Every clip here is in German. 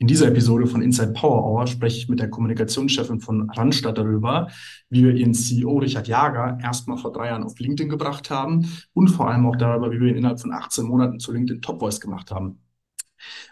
In dieser Episode von Inside Power Hour spreche ich mit der Kommunikationschefin von Randstadt darüber, wie wir ihren CEO Richard Jager erstmal vor drei Jahren auf LinkedIn gebracht haben und vor allem auch darüber, wie wir ihn innerhalb von 18 Monaten zu LinkedIn Top Voice gemacht haben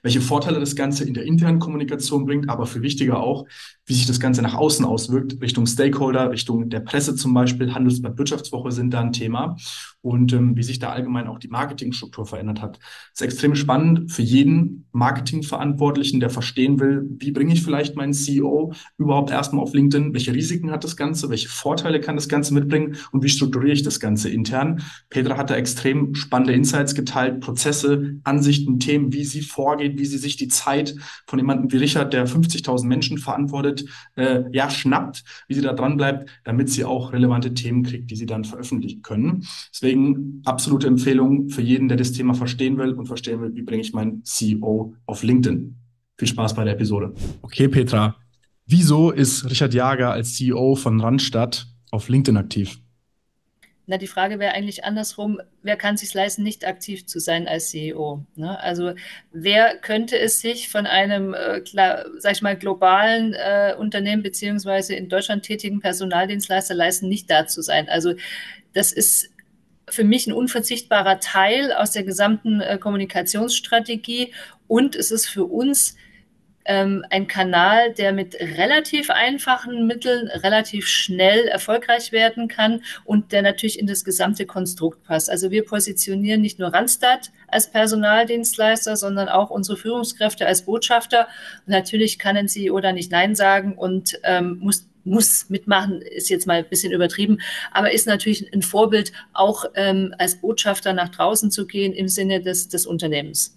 welche Vorteile das Ganze in der internen Kommunikation bringt, aber viel wichtiger auch, wie sich das Ganze nach außen auswirkt, Richtung Stakeholder, Richtung der Presse zum Beispiel, Handelsblatt Wirtschaftswoche sind da ein Thema. Und ähm, wie sich da allgemein auch die Marketingstruktur verändert hat. Das ist extrem spannend für jeden Marketingverantwortlichen, der verstehen will, wie bringe ich vielleicht meinen CEO überhaupt erstmal auf LinkedIn, welche Risiken hat das Ganze, welche Vorteile kann das Ganze mitbringen? Und wie strukturiere ich das Ganze intern. Petra hat da extrem spannende Insights geteilt, Prozesse, Ansichten, Themen, wie sie vorgeht, wie sie sich die Zeit von jemandem wie Richard, der 50.000 Menschen verantwortet, äh, ja, schnappt, wie sie da dran bleibt, damit sie auch relevante Themen kriegt, die sie dann veröffentlichen können. Deswegen absolute Empfehlung für jeden, der das Thema verstehen will und verstehen will, wie bringe ich meinen CEO auf LinkedIn. Viel Spaß bei der Episode. Okay, Petra. Wieso ist Richard Jager als CEO von Randstadt auf LinkedIn aktiv? Na, die Frage wäre eigentlich andersrum, wer kann es sich leisten, nicht aktiv zu sein als CEO? Ne? Also wer könnte es sich von einem, äh, sag ich mal, globalen äh, Unternehmen beziehungsweise in Deutschland tätigen Personaldienstleister leisten, nicht da zu sein? Also das ist für mich ein unverzichtbarer Teil aus der gesamten äh, Kommunikationsstrategie und es ist für uns ähm, ein Kanal, der mit relativ einfachen Mitteln relativ schnell erfolgreich werden kann und der natürlich in das gesamte Konstrukt passt. Also wir positionieren nicht nur Randstad als Personaldienstleister, sondern auch unsere Führungskräfte als Botschafter. Und natürlich kann ein CEO da nicht Nein sagen und ähm, muss muss mitmachen, ist jetzt mal ein bisschen übertrieben, aber ist natürlich ein Vorbild, auch ähm, als Botschafter nach draußen zu gehen im Sinne des, des Unternehmens.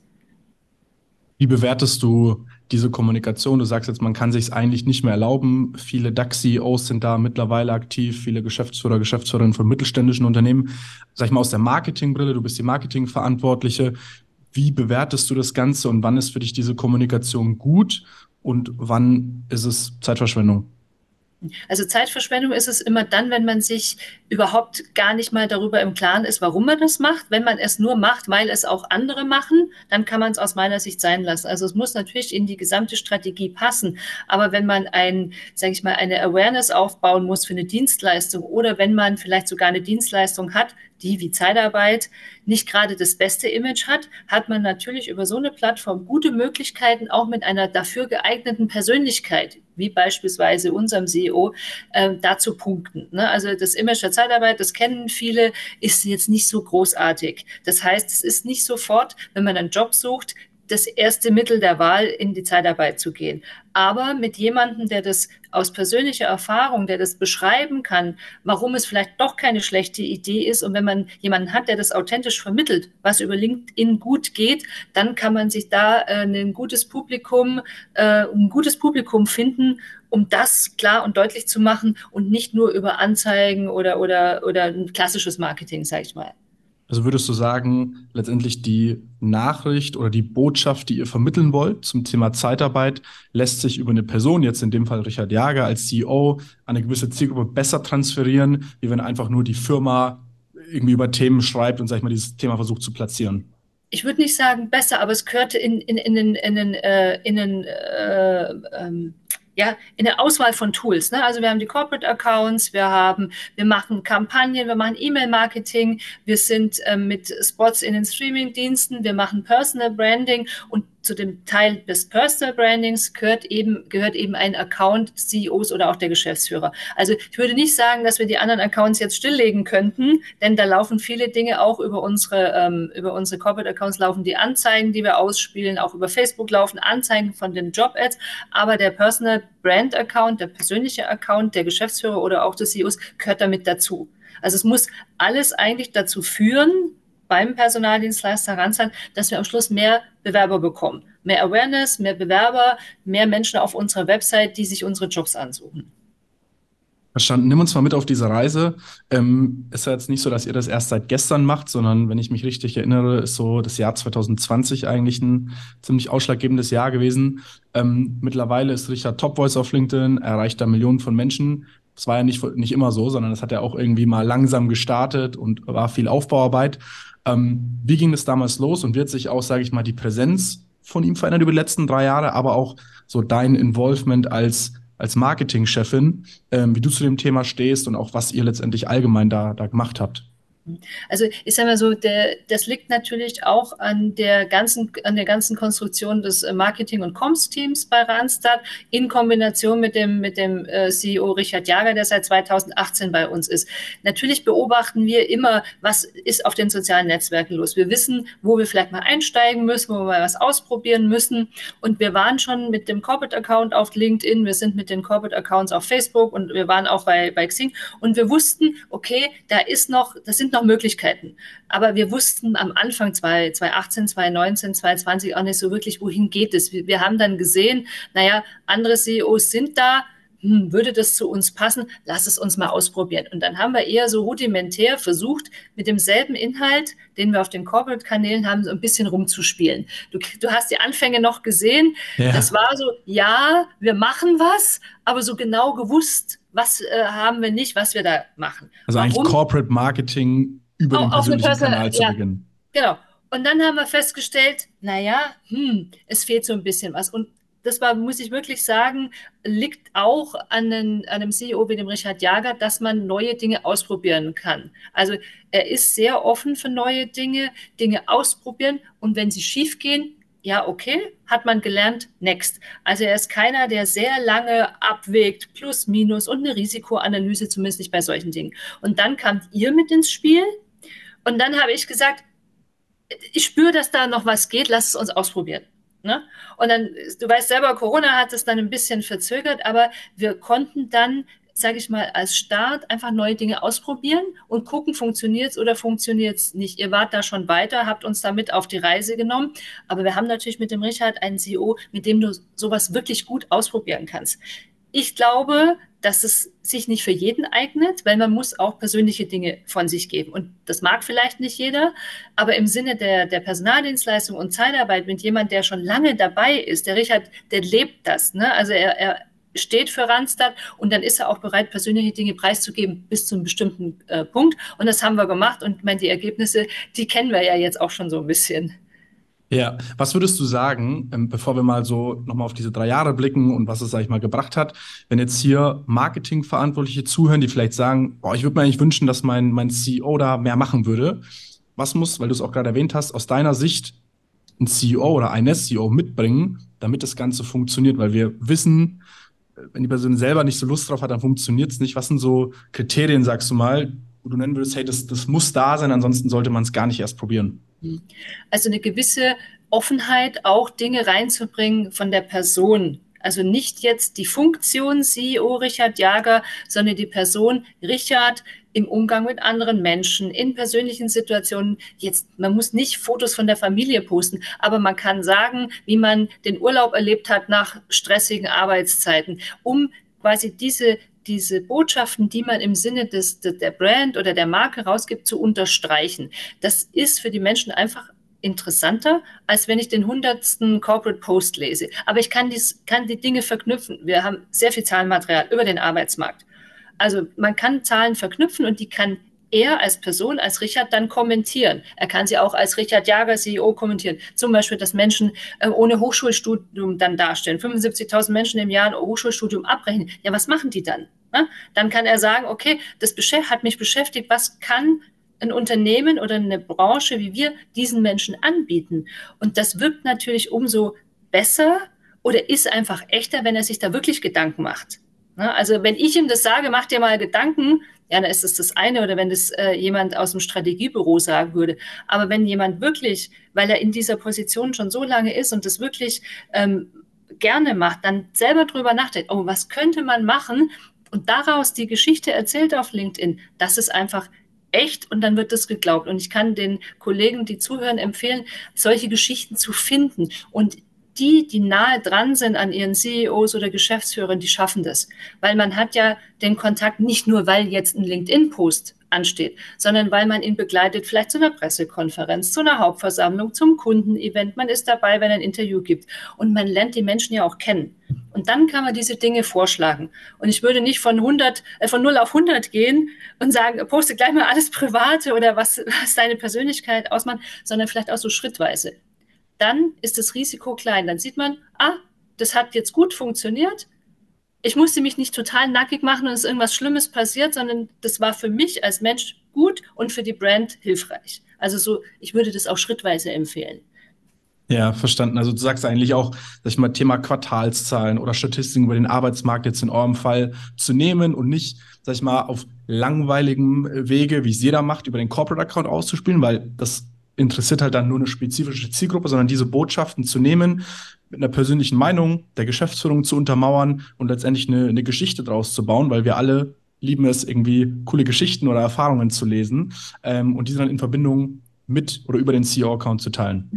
Wie bewertest du diese Kommunikation? Du sagst jetzt, man kann sich es eigentlich nicht mehr erlauben. Viele DAX-CEOs sind da mittlerweile aktiv, viele Geschäftsführer, Geschäftsführerinnen von mittelständischen Unternehmen. Sag ich mal aus der Marketingbrille, du bist die Marketingverantwortliche. Wie bewertest du das Ganze und wann ist für dich diese Kommunikation gut und wann ist es Zeitverschwendung? Also Zeitverschwendung ist es immer dann, wenn man sich überhaupt gar nicht mal darüber im Klaren ist, warum man das macht. Wenn man es nur macht, weil es auch andere machen, dann kann man es aus meiner Sicht sein lassen. Also es muss natürlich in die gesamte Strategie passen. Aber wenn man ein, sage ich mal, eine Awareness aufbauen muss für eine Dienstleistung oder wenn man vielleicht sogar eine Dienstleistung hat, die wie Zeitarbeit nicht gerade das beste Image hat, hat man natürlich über so eine Plattform gute Möglichkeiten, auch mit einer dafür geeigneten Persönlichkeit, wie beispielsweise unserem CEO, äh, dazu punkten. Ne? Also das Image der Zeitarbeit, das kennen viele, ist jetzt nicht so großartig. Das heißt, es ist nicht sofort, wenn man einen Job sucht, das erste Mittel der Wahl, in die Zeitarbeit zu gehen. Aber mit jemandem, der das aus persönlicher Erfahrung, der das beschreiben kann, warum es vielleicht doch keine schlechte Idee ist. Und wenn man jemanden hat, der das authentisch vermittelt, was über LinkedIn gut geht, dann kann man sich da äh, ein gutes Publikum, äh, ein gutes Publikum finden, um das klar und deutlich zu machen und nicht nur über Anzeigen oder, oder, oder ein klassisches Marketing, sag ich mal. Also würdest du sagen, letztendlich die Nachricht oder die Botschaft, die ihr vermitteln wollt zum Thema Zeitarbeit, lässt sich über eine Person, jetzt in dem Fall Richard Jager als CEO, an eine gewisse Zielgruppe besser transferieren, wie wenn einfach nur die Firma irgendwie über Themen schreibt und, sag ich mal, dieses Thema versucht zu platzieren? Ich würde nicht sagen besser, aber es gehört in, in, in, in, in, in, äh, in, in äh, ähm, ja, in der Auswahl von Tools. Ne? Also wir haben die Corporate Accounts, wir haben, wir machen Kampagnen, wir machen E-Mail-Marketing, wir sind äh, mit Spots in den Streaming-Diensten, wir machen Personal Branding und zu dem Teil des Personal Brandings gehört eben, gehört eben ein Account CEOs oder auch der Geschäftsführer. Also ich würde nicht sagen, dass wir die anderen Accounts jetzt stilllegen könnten, denn da laufen viele Dinge auch über unsere, ähm, über unsere Corporate Accounts laufen die Anzeigen, die wir ausspielen, auch über Facebook laufen Anzeigen von den Job Ads, aber der Personal Brand Account, der persönliche Account der Geschäftsführer oder auch des CEOs gehört damit dazu. Also es muss alles eigentlich dazu führen, beim Personaldienstleister Randstad, dass wir am Schluss mehr Bewerber bekommen. Mehr Awareness, mehr Bewerber, mehr Menschen auf unserer Website, die sich unsere Jobs ansuchen. Verstanden. Nimm uns mal mit auf diese Reise. Ähm, ist ja jetzt nicht so, dass ihr das erst seit gestern macht, sondern wenn ich mich richtig erinnere, ist so das Jahr 2020 eigentlich ein ziemlich ausschlaggebendes Jahr gewesen. Ähm, mittlerweile ist Richard Top Voice auf LinkedIn, erreicht da Millionen von Menschen. Das war ja nicht, nicht immer so, sondern das hat ja auch irgendwie mal langsam gestartet und war viel Aufbauarbeit. Ähm, wie ging es damals los und wird sich auch, sage ich mal, die Präsenz von ihm verändert über die letzten drei Jahre, aber auch so dein Involvement als als Marketingchefin, ähm, wie du zu dem Thema stehst und auch was ihr letztendlich allgemein da, da gemacht habt. Also ich sage mal so, der, das liegt natürlich auch an der ganzen, an der ganzen Konstruktion des äh, Marketing- und Comms-Teams bei Randstad in Kombination mit dem, mit dem äh, CEO Richard Jager, der seit 2018 bei uns ist. Natürlich beobachten wir immer, was ist auf den sozialen Netzwerken los. Wir wissen, wo wir vielleicht mal einsteigen müssen, wo wir mal was ausprobieren müssen. Und wir waren schon mit dem Corporate-Account auf LinkedIn, wir sind mit den Corporate-Accounts auf Facebook und wir waren auch bei, bei Xing und wir wussten, okay, da ist noch, das sind noch noch Möglichkeiten. Aber wir wussten am Anfang 2018, 2019, 2020 auch nicht so wirklich, wohin geht es. Wir, wir haben dann gesehen, naja, andere CEOs sind da, hm, würde das zu uns passen? Lass es uns mal ausprobieren. Und dann haben wir eher so rudimentär versucht, mit demselben Inhalt, den wir auf den Corporate-Kanälen haben, so ein bisschen rumzuspielen. Du, du hast die Anfänge noch gesehen. Ja. Das war so, ja, wir machen was, aber so genau gewusst, was äh, haben wir nicht, was wir da machen. Also Warum? eigentlich Corporate Marketing über den persönlichen Person Kanal zu ja, beginnen. Genau. Und dann haben wir festgestellt, naja, hm, es fehlt so ein bisschen was. Und das war, muss ich wirklich sagen, liegt auch an, den, an einem CEO wie dem Richard Jager, dass man neue Dinge ausprobieren kann. Also er ist sehr offen für neue Dinge, Dinge ausprobieren und wenn sie schief gehen, ja, okay, hat man gelernt, next. Also er ist keiner, der sehr lange abwägt, plus, minus und eine Risikoanalyse, zumindest nicht bei solchen Dingen. Und dann kamt ihr mit ins Spiel und dann habe ich gesagt, ich spüre, dass da noch was geht, lass es uns ausprobieren. Ne? Und dann, du weißt selber, Corona hat es dann ein bisschen verzögert, aber wir konnten dann, sage ich mal, als Start einfach neue Dinge ausprobieren und gucken, funktioniert es oder funktioniert es nicht. Ihr wart da schon weiter, habt uns damit auf die Reise genommen, aber wir haben natürlich mit dem Richard einen CEO, mit dem du sowas wirklich gut ausprobieren kannst. Ich glaube, dass es sich nicht für jeden eignet, weil man muss auch persönliche Dinge von sich geben. Und das mag vielleicht nicht jeder, aber im Sinne der, der Personaldienstleistung und Zeitarbeit mit jemand, der schon lange dabei ist, der Richard, der lebt das. Ne? Also er, er steht für Randstad und dann ist er auch bereit, persönliche Dinge preiszugeben bis zu einem bestimmten äh, Punkt. Und das haben wir gemacht und ich meine, die Ergebnisse, die kennen wir ja jetzt auch schon so ein bisschen. Ja, was würdest du sagen, ähm, bevor wir mal so nochmal auf diese drei Jahre blicken und was es, sag ich mal, gebracht hat, wenn jetzt hier Marketingverantwortliche zuhören, die vielleicht sagen, boah, ich würde mir eigentlich wünschen, dass mein, mein CEO da mehr machen würde. Was muss, weil du es auch gerade erwähnt hast, aus deiner Sicht ein CEO oder eine CEO mitbringen, damit das Ganze funktioniert? Weil wir wissen, wenn die Person selber nicht so Lust drauf hat, dann funktioniert es nicht. Was sind so Kriterien, sagst du mal, wo du nennen würdest, hey, das, das muss da sein, ansonsten sollte man es gar nicht erst probieren? Also eine gewisse Offenheit, auch Dinge reinzubringen von der Person. Also nicht jetzt die Funktion CEO Richard Jager, sondern die Person Richard im Umgang mit anderen Menschen, in persönlichen Situationen. Jetzt, man muss nicht Fotos von der Familie posten, aber man kann sagen, wie man den Urlaub erlebt hat nach stressigen Arbeitszeiten, um quasi diese diese Botschaften, die man im Sinne des, der Brand oder der Marke rausgibt, zu unterstreichen. Das ist für die Menschen einfach interessanter, als wenn ich den hundertsten Corporate Post lese. Aber ich kann, dies, kann die Dinge verknüpfen. Wir haben sehr viel Zahlenmaterial über den Arbeitsmarkt. Also man kann Zahlen verknüpfen und die kann er als Person, als Richard dann kommentieren. Er kann sie auch als Richard Jager, CEO, kommentieren. Zum Beispiel, dass Menschen äh, ohne Hochschulstudium dann darstellen. 75.000 Menschen im Jahr ein Hochschulstudium abbrechen. Ja, was machen die dann? Dann kann er sagen, okay, das hat mich beschäftigt. Was kann ein Unternehmen oder eine Branche wie wir diesen Menschen anbieten? Und das wirkt natürlich umso besser oder ist einfach echter, wenn er sich da wirklich Gedanken macht. Also wenn ich ihm das sage, mach dir mal Gedanken, ja, dann ist das das eine oder wenn das äh, jemand aus dem Strategiebüro sagen würde. Aber wenn jemand wirklich, weil er in dieser Position schon so lange ist und das wirklich ähm, gerne macht, dann selber drüber nachdenkt, oh, was könnte man machen und daraus die Geschichte erzählt auf LinkedIn, das ist einfach echt und dann wird das geglaubt. Und ich kann den Kollegen, die zuhören, empfehlen, solche Geschichten zu finden. Und die, die nahe dran sind an ihren CEOs oder Geschäftsführern, die schaffen das. Weil man hat ja den Kontakt nicht nur, weil jetzt ein LinkedIn-Post ansteht, sondern weil man ihn begleitet, vielleicht zu einer Pressekonferenz, zu einer Hauptversammlung, zum Kundenevent. Man ist dabei, wenn ein Interview gibt. Und man lernt die Menschen ja auch kennen. Und dann kann man diese Dinge vorschlagen. Und ich würde nicht von 100, äh, von 0 auf 100 gehen und sagen, poste gleich mal alles Private oder was, was deine Persönlichkeit ausmacht, sondern vielleicht auch so schrittweise dann ist das Risiko klein. Dann sieht man, ah, das hat jetzt gut funktioniert. Ich musste mich nicht total nackig machen und es ist irgendwas Schlimmes passiert, sondern das war für mich als Mensch gut und für die Brand hilfreich. Also so, ich würde das auch schrittweise empfehlen. Ja, verstanden. Also du sagst eigentlich auch, sag ich mal, Thema Quartalszahlen oder Statistiken über den Arbeitsmarkt jetzt in eurem Fall zu nehmen und nicht, sag ich mal, auf langweiligem Wege, wie es jeder macht, über den Corporate Account auszuspielen, weil das interessiert halt dann nur eine spezifische Zielgruppe, sondern diese Botschaften zu nehmen, mit einer persönlichen Meinung der Geschäftsführung zu untermauern und letztendlich eine, eine Geschichte draus zu bauen, weil wir alle lieben es, irgendwie coole Geschichten oder Erfahrungen zu lesen ähm, und diese dann in Verbindung mit oder über den CEO-Account zu teilen.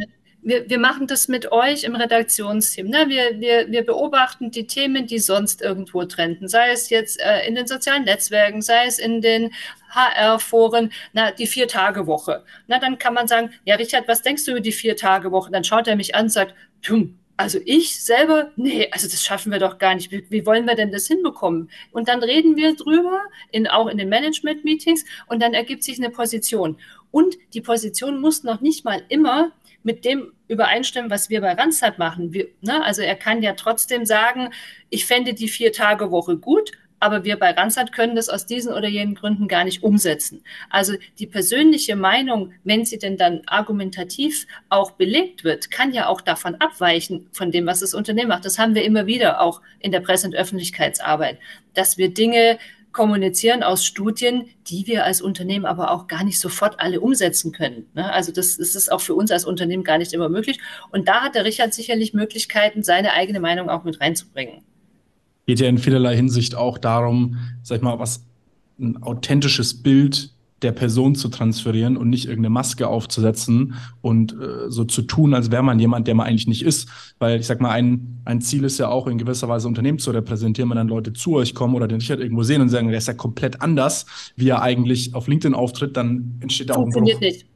Wir, wir, machen das mit euch im Redaktionsteam. Ne? Wir, wir, wir beobachten die Themen, die sonst irgendwo trenden, sei es jetzt äh, in den sozialen Netzwerken, sei es in den HR-Foren, na, die Vier-Tage-Woche. Na, dann kann man sagen, ja, Richard, was denkst du über die Vier-Tage-Woche? Dann schaut er mich an und sagt, hm, also ich selber, nee, also das schaffen wir doch gar nicht. Wie, wie, wollen wir denn das hinbekommen? Und dann reden wir drüber, in, auch in den Management-Meetings, und dann ergibt sich eine Position. Und die Position muss noch nicht mal immer mit dem übereinstimmen, was wir bei Randstad machen. Wir, ne, also er kann ja trotzdem sagen, ich fände die Vier-Tage-Woche gut, aber wir bei Randstad können das aus diesen oder jenen Gründen gar nicht umsetzen. Also die persönliche Meinung, wenn sie denn dann argumentativ auch belegt wird, kann ja auch davon abweichen, von dem, was das Unternehmen macht. Das haben wir immer wieder auch in der Presse- und Öffentlichkeitsarbeit, dass wir Dinge kommunizieren aus Studien, die wir als Unternehmen aber auch gar nicht sofort alle umsetzen können. Ne? Also das, das ist auch für uns als Unternehmen gar nicht immer möglich. Und da hat der Richard sicherlich Möglichkeiten, seine eigene Meinung auch mit reinzubringen geht ja in vielerlei Hinsicht auch darum, sag ich mal, was ein authentisches Bild der Person zu transferieren und nicht irgendeine Maske aufzusetzen und äh, so zu tun, als wäre man jemand, der man eigentlich nicht ist. Weil ich sag mal, ein, ein Ziel ist ja auch in gewisser Weise Unternehmen zu repräsentieren, wenn dann Leute zu euch kommen oder den Richard irgendwo sehen und sagen, der ist ja komplett anders, wie er eigentlich auf LinkedIn auftritt, dann entsteht da auch ein Bruch. Nicht.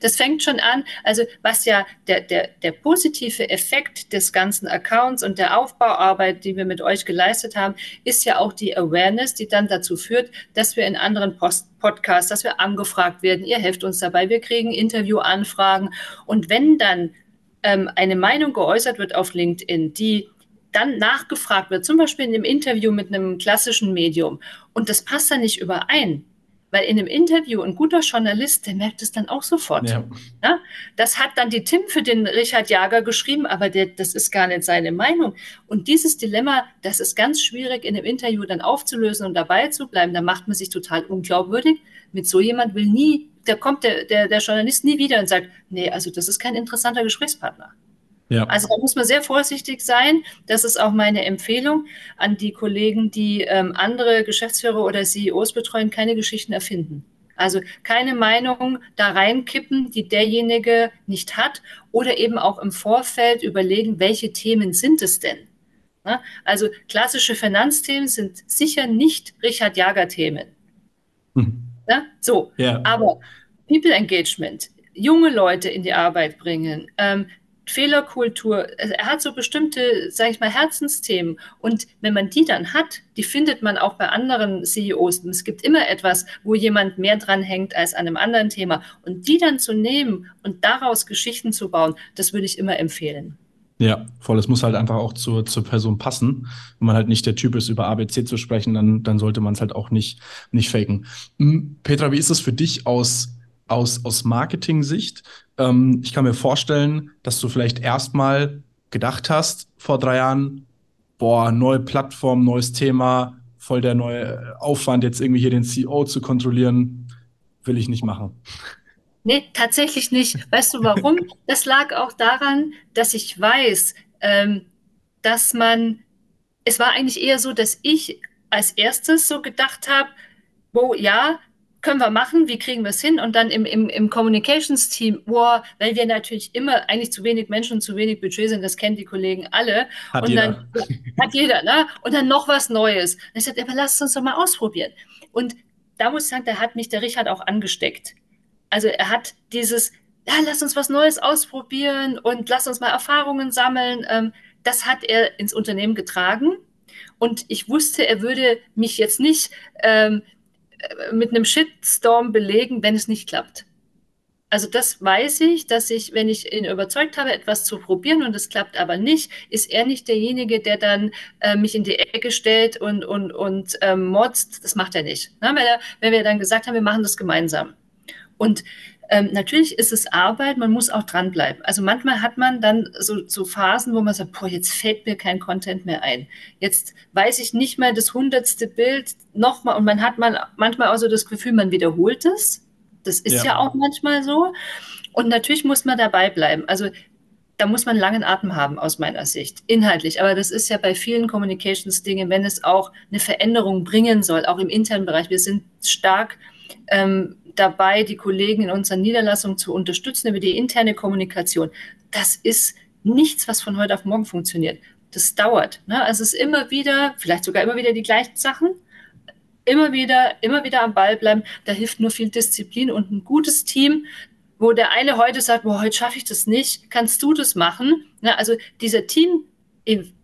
Das fängt schon an, also was ja der, der, der positive Effekt des ganzen Accounts und der Aufbauarbeit, die wir mit euch geleistet haben, ist ja auch die Awareness, die dann dazu führt, dass wir in anderen Post Podcasts, dass wir angefragt werden, ihr helft uns dabei, wir kriegen Interviewanfragen. Und wenn dann ähm, eine Meinung geäußert wird auf LinkedIn, die dann nachgefragt wird, zum Beispiel in einem Interview mit einem klassischen Medium und das passt dann nicht überein, weil in einem Interview ein guter Journalist, der merkt es dann auch sofort. Ja. Ja? Das hat dann die Tim für den Richard Jager geschrieben, aber der, das ist gar nicht seine Meinung. Und dieses Dilemma, das ist ganz schwierig in einem Interview dann aufzulösen und dabei zu bleiben. Da macht man sich total unglaubwürdig. Mit so jemand will nie, da kommt der, der, der Journalist nie wieder und sagt, nee, also das ist kein interessanter Gesprächspartner. Ja. Also da muss man sehr vorsichtig sein. Das ist auch meine Empfehlung an die Kollegen, die ähm, andere Geschäftsführer oder CEOs betreuen, keine Geschichten erfinden. Also keine Meinung da reinkippen, die derjenige nicht hat oder eben auch im Vorfeld überlegen, welche Themen sind es denn? Ne? Also klassische Finanzthemen sind sicher nicht Richard Jager-Themen. Hm. Ne? So, ja. aber People Engagement, junge Leute in die Arbeit bringen, ähm, Fehlerkultur, er hat so bestimmte, sage ich mal, Herzensthemen. Und wenn man die dann hat, die findet man auch bei anderen CEOs. Es gibt immer etwas, wo jemand mehr dran hängt als an einem anderen Thema. Und die dann zu nehmen und daraus Geschichten zu bauen, das würde ich immer empfehlen. Ja, voll. Es muss halt einfach auch zur, zur Person passen. Wenn man halt nicht der Typ ist, über ABC zu sprechen, dann, dann sollte man es halt auch nicht, nicht faken. Hm, Petra, wie ist es für dich aus aus, aus Marketing-Sicht. Ähm, ich kann mir vorstellen, dass du vielleicht erstmal gedacht hast vor drei Jahren, boah, neue Plattform, neues Thema, voll der neue Aufwand, jetzt irgendwie hier den CEO zu kontrollieren, will ich nicht machen. Nee, tatsächlich nicht. Weißt du warum? Das lag auch daran, dass ich weiß, ähm, dass man, es war eigentlich eher so, dass ich als erstes so gedacht habe, wo ja, können wir machen, wie kriegen wir es hin? Und dann im, im, im Communications-Team, boah, weil wir natürlich immer eigentlich zu wenig Menschen und zu wenig Budget sind, das kennen die Kollegen alle. Hat und jeder. dann hat jeder, ne? Und dann noch was Neues. Und ich sagte, aber lass es uns doch mal ausprobieren. Und da muss ich sagen, da hat mich der Richard auch angesteckt. Also er hat dieses, ja, lass uns was Neues ausprobieren und lass uns mal Erfahrungen sammeln. Ähm, das hat er ins Unternehmen getragen. Und ich wusste, er würde mich jetzt nicht ähm, mit einem Shitstorm belegen, wenn es nicht klappt. Also das weiß ich, dass ich, wenn ich ihn überzeugt habe, etwas zu probieren und es klappt aber nicht, ist er nicht derjenige, der dann äh, mich in die Ecke stellt und, und, und ähm, motzt. Das macht er nicht. Na, wenn, er, wenn wir dann gesagt haben, wir machen das gemeinsam. Und ähm, natürlich ist es Arbeit, man muss auch dranbleiben. Also manchmal hat man dann so, so, Phasen, wo man sagt, boah, jetzt fällt mir kein Content mehr ein. Jetzt weiß ich nicht mehr das hundertste Bild nochmal und man hat man manchmal auch so das Gefühl, man wiederholt es. Das ist ja. ja auch manchmal so. Und natürlich muss man dabei bleiben. Also da muss man langen Atem haben, aus meiner Sicht, inhaltlich. Aber das ist ja bei vielen Communications-Dingen, wenn es auch eine Veränderung bringen soll, auch im internen Bereich. Wir sind stark ähm, dabei, die Kollegen in unserer Niederlassung zu unterstützen über die interne Kommunikation. Das ist nichts, was von heute auf morgen funktioniert. Das dauert. Ne? Also es ist immer wieder, vielleicht sogar immer wieder die gleichen Sachen. Immer wieder, immer wieder am Ball bleiben. Da hilft nur viel Disziplin und ein gutes Team, wo der eine heute sagt, boah, heute schaffe ich das nicht, kannst du das machen? Ne? Also dieser Team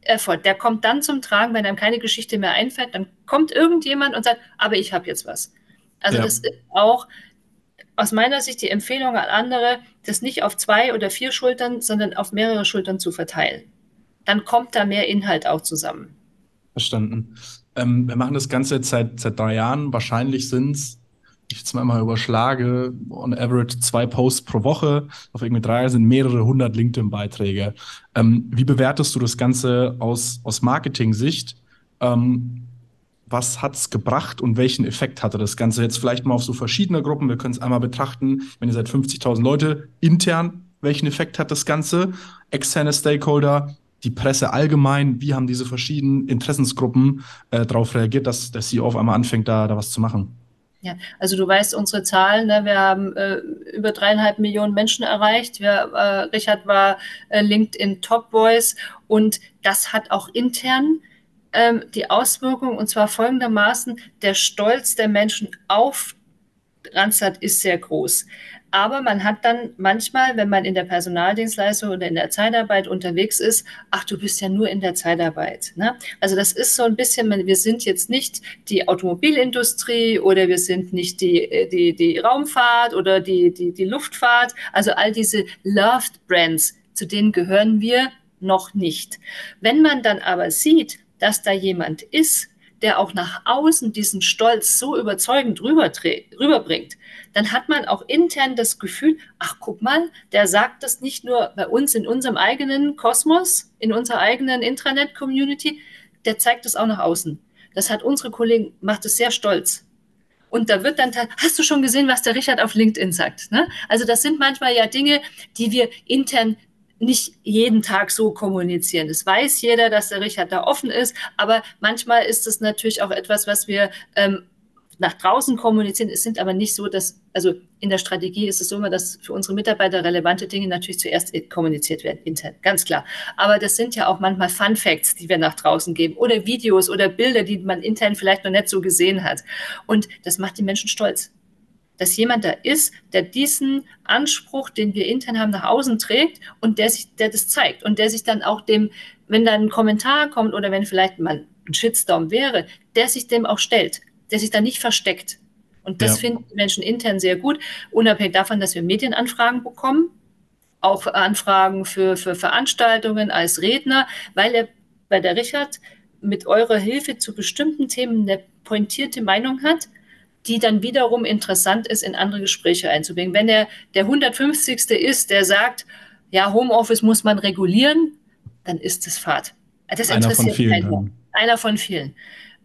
Effort, der kommt dann zum Tragen, wenn einem keine Geschichte mehr einfällt, dann kommt irgendjemand und sagt, aber ich habe jetzt was. Also ja. das ist auch aus meiner Sicht die Empfehlung an andere, das nicht auf zwei oder vier Schultern, sondern auf mehrere Schultern zu verteilen. Dann kommt da mehr Inhalt auch zusammen. Verstanden. Ähm, wir machen das Ganze jetzt seit, seit drei Jahren. Wahrscheinlich sind es, ich jetzt mal überschlage, on average zwei Posts pro Woche. Auf irgendwie drei sind mehrere hundert LinkedIn-Beiträge. Ähm, wie bewertest du das Ganze aus, aus Marketing-Sicht? Ähm, was hat es gebracht und welchen Effekt hatte das Ganze jetzt vielleicht mal auf so verschiedene Gruppen? Wir können es einmal betrachten, wenn ihr seid 50.000 Leute, intern, welchen Effekt hat das Ganze? Externe Stakeholder, die Presse allgemein, wie haben diese verschiedenen Interessensgruppen äh, darauf reagiert, dass der CEO auf einmal anfängt, da, da was zu machen? Ja, also du weißt unsere Zahlen, ne? wir haben äh, über dreieinhalb Millionen Menschen erreicht. Wir, äh, Richard war äh, LinkedIn Top Voice und das hat auch intern ähm, die Auswirkung, und zwar folgendermaßen, der Stolz der Menschen auf Randstad ist sehr groß. Aber man hat dann manchmal, wenn man in der Personaldienstleistung oder in der Zeitarbeit unterwegs ist, ach, du bist ja nur in der Zeitarbeit. Ne? Also das ist so ein bisschen, wir sind jetzt nicht die Automobilindustrie oder wir sind nicht die, äh, die, die Raumfahrt oder die, die, die Luftfahrt. Also all diese Loved Brands, zu denen gehören wir noch nicht. Wenn man dann aber sieht, dass da jemand ist, der auch nach außen diesen Stolz so überzeugend rüberbringt, dann hat man auch intern das Gefühl, ach guck mal, der sagt das nicht nur bei uns in unserem eigenen Kosmos, in unserer eigenen Intranet-Community, der zeigt es auch nach außen. Das hat unsere Kollegen, macht es sehr stolz. Und da wird dann, hast du schon gesehen, was der Richard auf LinkedIn sagt? Ne? Also das sind manchmal ja Dinge, die wir intern nicht jeden Tag so kommunizieren. Das weiß jeder, dass der Richard da offen ist, aber manchmal ist es natürlich auch etwas, was wir ähm, nach draußen kommunizieren. Es sind aber nicht so, dass, also in der Strategie ist es so immer, dass für unsere Mitarbeiter relevante Dinge natürlich zuerst kommuniziert werden, intern, ganz klar. Aber das sind ja auch manchmal Fun Facts, die wir nach draußen geben oder Videos oder Bilder, die man intern vielleicht noch nicht so gesehen hat. Und das macht die Menschen stolz dass jemand da ist, der diesen Anspruch, den wir intern haben, nach außen trägt und der sich, der das zeigt und der sich dann auch dem, wenn da ein Kommentar kommt oder wenn vielleicht mal ein Shitstorm wäre, der sich dem auch stellt, der sich da nicht versteckt. Und das ja. finden die Menschen intern sehr gut, unabhängig davon, dass wir Medienanfragen bekommen, auch Anfragen für, für Veranstaltungen als Redner, weil er bei der Richard mit eurer Hilfe zu bestimmten Themen eine pointierte Meinung hat die dann wiederum interessant ist, in andere Gespräche einzubringen. Wenn der, der 150. ist, der sagt, ja, Homeoffice muss man regulieren, dann ist es Fahrt. Das Einer interessiert von vielen. Keinen. Einer von vielen.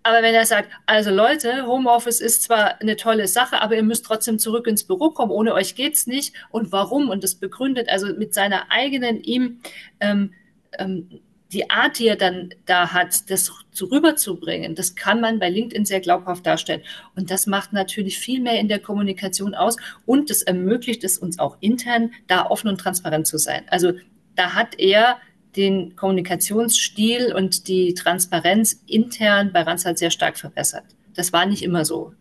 Aber wenn er sagt, also Leute, Homeoffice ist zwar eine tolle Sache, aber ihr müsst trotzdem zurück ins Büro kommen, ohne euch geht's nicht. Und warum? Und das begründet also mit seiner eigenen ihm ähm, ähm, die Art, die er dann da hat, das zu rüberzubringen, das kann man bei LinkedIn sehr glaubhaft darstellen. Und das macht natürlich viel mehr in der Kommunikation aus und das ermöglicht es uns auch intern, da offen und transparent zu sein. Also da hat er den Kommunikationsstil und die Transparenz intern bei Randstad sehr stark verbessert. Das war nicht immer so.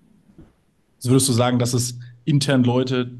Also würdest du sagen, dass es intern Leute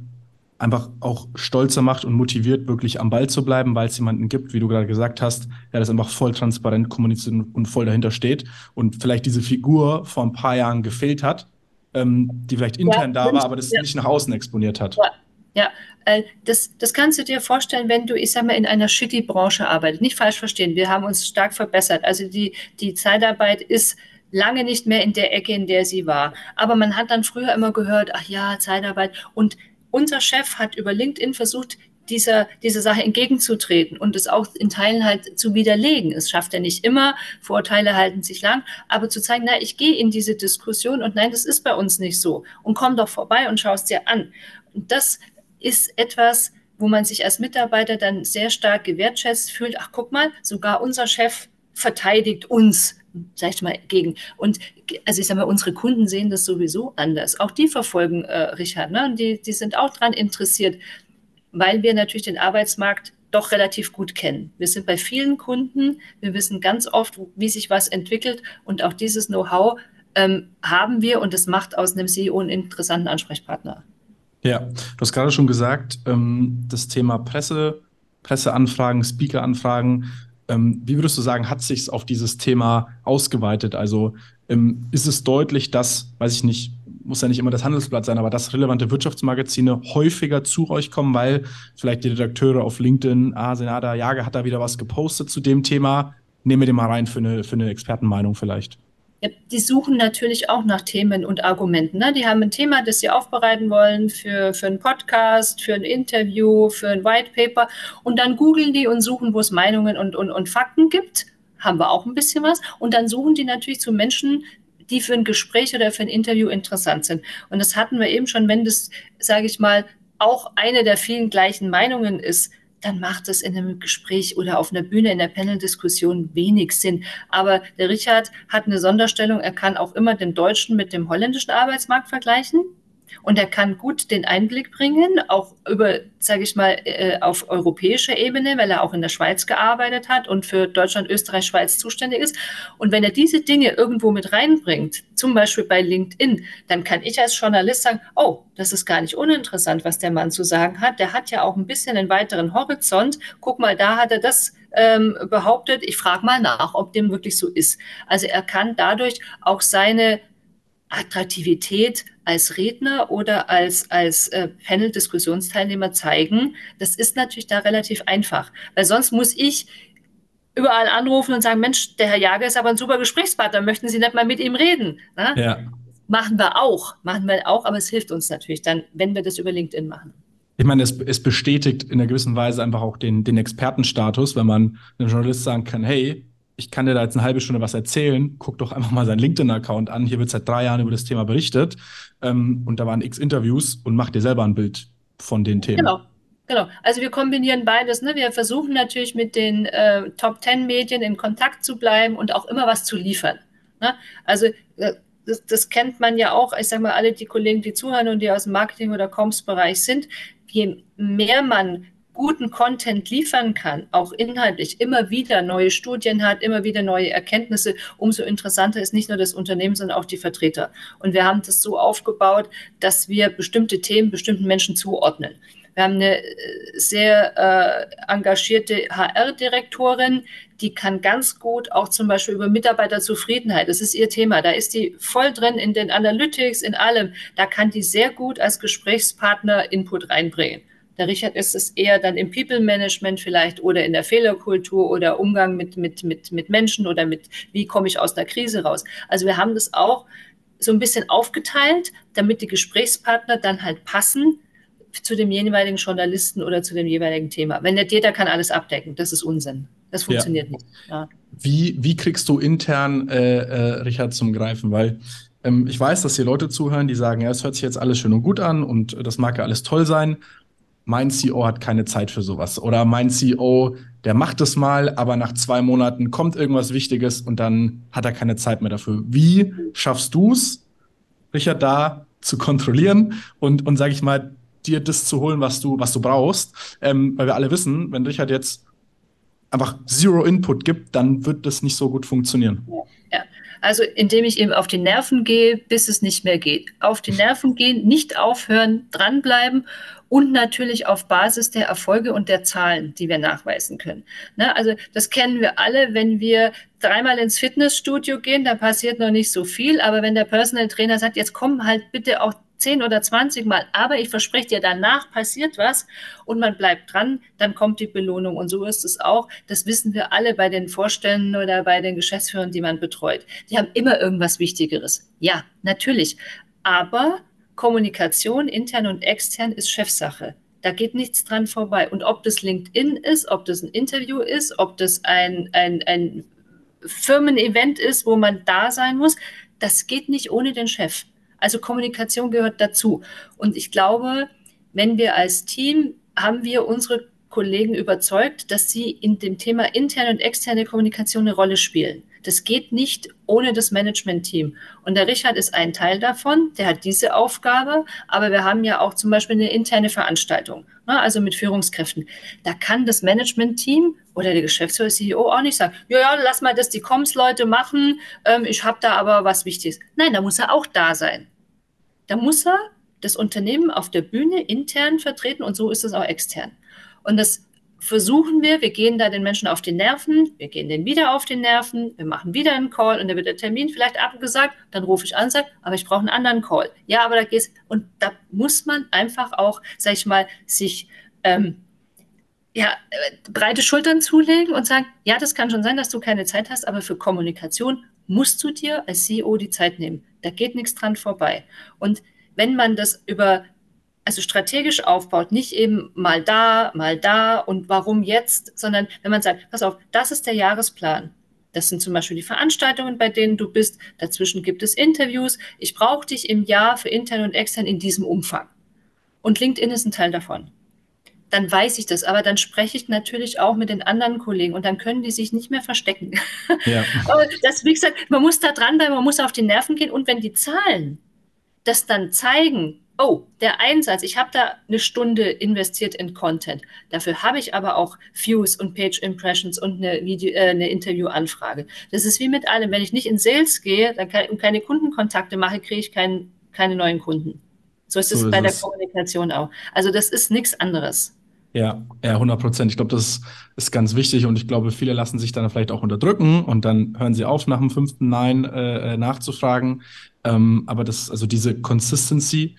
einfach auch stolzer macht und motiviert, wirklich am Ball zu bleiben, weil es jemanden gibt, wie du gerade gesagt hast, der das einfach voll transparent kommuniziert und voll dahinter steht und vielleicht diese Figur vor ein paar Jahren gefehlt hat, ähm, die vielleicht intern ja, da war, aber das ja. nicht nach außen exponiert hat. Ja. Ja, äh, das, das kannst du dir vorstellen, wenn du, ich sag mal, in einer shitty Branche arbeitest. Nicht falsch verstehen, wir haben uns stark verbessert. Also die, die Zeitarbeit ist lange nicht mehr in der Ecke, in der sie war. Aber man hat dann früher immer gehört, ach ja, Zeitarbeit. Und unser Chef hat über LinkedIn versucht, dieser, dieser Sache entgegenzutreten und es auch in Teilen halt zu widerlegen. Es schafft er nicht immer, Vorteile halten sich lang, aber zu zeigen, na, ich gehe in diese Diskussion und nein, das ist bei uns nicht so und komm doch vorbei und schau es dir an. Und das ist etwas, wo man sich als Mitarbeiter dann sehr stark gewertschätzt fühlt. Ach, guck mal, sogar unser Chef verteidigt uns, sag ich mal, gegen. Und also ich sage mal, unsere Kunden sehen das sowieso anders. Auch die verfolgen äh, Richard, ne? Die, die sind auch daran interessiert, weil wir natürlich den Arbeitsmarkt doch relativ gut kennen. Wir sind bei vielen Kunden, wir wissen ganz oft, wie sich was entwickelt und auch dieses Know-how ähm, haben wir und das macht aus einem CEO einen interessanten Ansprechpartner. Ja, du hast gerade schon gesagt, ähm, das Thema Presse, Presseanfragen, Speakeranfragen, ähm, wie würdest du sagen, hat sich auf dieses Thema ausgeweitet? Also ähm, ist es deutlich, dass, weiß ich nicht, muss ja nicht immer das Handelsblatt sein, aber dass relevante Wirtschaftsmagazine häufiger zu euch kommen, weil vielleicht die Redakteure auf LinkedIn, ah, Senada Jager hat da wieder was gepostet zu dem Thema. Nehmen wir den mal rein für eine, für eine Expertenmeinung vielleicht. Die suchen natürlich auch nach Themen und Argumenten. Ne? Die haben ein Thema, das sie aufbereiten wollen für, für einen Podcast, für ein Interview, für ein White Paper. Und dann googeln die und suchen, wo es Meinungen und, und, und Fakten gibt. Haben wir auch ein bisschen was. Und dann suchen die natürlich zu Menschen, die für ein Gespräch oder für ein Interview interessant sind. Und das hatten wir eben schon, wenn das, sage ich mal, auch eine der vielen gleichen Meinungen ist, dann macht es in einem Gespräch oder auf einer Bühne in der Panel-Diskussion wenig Sinn. Aber der Richard hat eine Sonderstellung, er kann auch immer den deutschen mit dem holländischen Arbeitsmarkt vergleichen. Und er kann gut den Einblick bringen, auch über, sage ich mal, äh, auf europäischer Ebene, weil er auch in der Schweiz gearbeitet hat und für Deutschland, Österreich, Schweiz zuständig ist. Und wenn er diese Dinge irgendwo mit reinbringt, zum Beispiel bei LinkedIn, dann kann ich als Journalist sagen, oh, das ist gar nicht uninteressant, was der Mann zu sagen hat. Der hat ja auch ein bisschen einen weiteren Horizont. Guck mal, da hat er das ähm, behauptet. Ich frage mal nach, ob dem wirklich so ist. Also er kann dadurch auch seine Attraktivität als Redner oder als, als äh, Panel-Diskussionsteilnehmer zeigen. Das ist natürlich da relativ einfach, weil sonst muss ich überall anrufen und sagen, Mensch, der Herr Jager ist aber ein super Gesprächspartner, möchten Sie nicht mal mit ihm reden? Ne? Ja. Machen wir auch, machen wir auch, aber es hilft uns natürlich dann, wenn wir das über LinkedIn machen. Ich meine, es, es bestätigt in einer gewissen Weise einfach auch den, den Expertenstatus, wenn man einem Journalist sagen kann, hey, ich kann dir da jetzt eine halbe Stunde was erzählen, guck doch einfach mal seinen LinkedIn-Account an. Hier wird seit drei Jahren über das Thema berichtet ähm, und da waren x Interviews und mach dir selber ein Bild von den Themen. Genau. Genau, also wir kombinieren beides. Ne? Wir versuchen natürlich mit den äh, Top Ten Medien in Kontakt zu bleiben und auch immer was zu liefern. Ne? Also äh, das, das, kennt man ja auch. Ich sage mal, alle die Kollegen, die zuhören und die aus dem Marketing- oder Comms-Bereich sind, je mehr man guten Content liefern kann, auch inhaltlich immer wieder neue Studien hat, immer wieder neue Erkenntnisse, umso interessanter ist nicht nur das Unternehmen, sondern auch die Vertreter. Und wir haben das so aufgebaut, dass wir bestimmte Themen bestimmten Menschen zuordnen. Wir haben eine äh, sehr äh, engagierte HR-Direktorin, die kann ganz gut auch zum Beispiel über Mitarbeiterzufriedenheit, das ist ihr Thema, da ist die voll drin in den Analytics, in allem, da kann die sehr gut als Gesprächspartner Input reinbringen. Der Richard ist es eher dann im People Management vielleicht oder in der Fehlerkultur oder Umgang mit, mit, mit, mit Menschen oder mit, wie komme ich aus der Krise raus. Also wir haben das auch so ein bisschen aufgeteilt, damit die Gesprächspartner dann halt passen zu dem jeweiligen Journalisten oder zu dem jeweiligen Thema. Wenn der Täter kann alles abdecken, das ist Unsinn. Das funktioniert ja. nicht. Ja. Wie, wie kriegst du intern äh, äh, Richard zum Greifen? Weil ähm, ich weiß, dass hier Leute zuhören, die sagen, ja, es hört sich jetzt alles schön und gut an und das mag ja alles toll sein, mein CEO hat keine Zeit für sowas. Oder mein CEO, der macht es mal, aber nach zwei Monaten kommt irgendwas Wichtiges und dann hat er keine Zeit mehr dafür. Wie schaffst du es, Richard, da zu kontrollieren und, und sage ich mal, dir das zu holen, was du, was du brauchst? Ähm, weil wir alle wissen, wenn Richard jetzt einfach Zero Input gibt, dann wird das nicht so gut funktionieren. Ja. Also indem ich eben auf die Nerven gehe, bis es nicht mehr geht. Auf die Nerven gehen, nicht aufhören, dranbleiben und natürlich auf Basis der Erfolge und der Zahlen, die wir nachweisen können. Ne? Also das kennen wir alle, wenn wir dreimal ins Fitnessstudio gehen, da passiert noch nicht so viel, aber wenn der Personal Trainer sagt, jetzt komm halt bitte auch zehn oder zwanzig Mal, aber ich verspreche dir, danach passiert was und man bleibt dran, dann kommt die Belohnung. Und so ist es auch. Das wissen wir alle bei den Vorständen oder bei den Geschäftsführern, die man betreut. Die haben immer irgendwas Wichtigeres. Ja, natürlich. Aber Kommunikation intern und extern ist Chefsache. Da geht nichts dran vorbei. Und ob das LinkedIn ist, ob das ein Interview ist, ob das ein, ein, ein Firmen-Event ist, wo man da sein muss, das geht nicht ohne den Chef. Also Kommunikation gehört dazu. Und ich glaube, wenn wir als Team haben wir unsere Kollegen überzeugt, dass sie in dem Thema interne und externe Kommunikation eine Rolle spielen. Das geht nicht ohne das Management-Team. Und der Richard ist ein Teil davon, der hat diese Aufgabe, aber wir haben ja auch zum Beispiel eine interne Veranstaltung, ne, also mit Führungskräften. Da kann das Management-Team oder der Geschäftsführer, CEO auch nicht sagen, ja, ja, lass mal das die Comms-Leute machen, ähm, ich habe da aber was Wichtiges. Nein, da muss er auch da sein. Da muss er das Unternehmen auf der Bühne intern vertreten und so ist es auch extern. Und das versuchen wir, wir gehen da den Menschen auf die Nerven, wir gehen denen wieder auf die Nerven, wir machen wieder einen Call und dann wird der Termin vielleicht abgesagt, dann rufe ich an sage, aber ich brauche einen anderen Call. Ja, aber da geht's. Und da muss man einfach auch, sag ich mal, sich ähm, ja, breite Schultern zulegen und sagen, ja, das kann schon sein, dass du keine Zeit hast, aber für Kommunikation musst du dir als CEO die Zeit nehmen. Da geht nichts dran vorbei. Und wenn man das über also strategisch aufbaut, nicht eben mal da, mal da und warum jetzt, sondern wenn man sagt, pass auf, das ist der Jahresplan. Das sind zum Beispiel die Veranstaltungen, bei denen du bist. Dazwischen gibt es Interviews. Ich brauche dich im Jahr für intern und extern in diesem Umfang. Und LinkedIn ist ein Teil davon. Dann weiß ich das, aber dann spreche ich natürlich auch mit den anderen Kollegen und dann können die sich nicht mehr verstecken. Ja. das, wie gesagt, man muss da dranbleiben, man muss auf die Nerven gehen und wenn die Zahlen das dann zeigen, oh, der Einsatz, ich habe da eine Stunde investiert in Content. Dafür habe ich aber auch Views und Page Impressions und eine, Video, äh, eine Interviewanfrage. Das ist wie mit allem. Wenn ich nicht in Sales gehe kann, und keine Kundenkontakte mache, kriege ich kein, keine neuen Kunden. So ist es so bei der Kommunikation auch. Also das ist nichts anderes. Ja, ja, 100 Prozent. Ich glaube, das ist ganz wichtig und ich glaube, viele lassen sich dann vielleicht auch unterdrücken und dann hören sie auf, nach dem fünften Nein äh, äh nachzufragen. Ähm, aber das, also diese Consistency,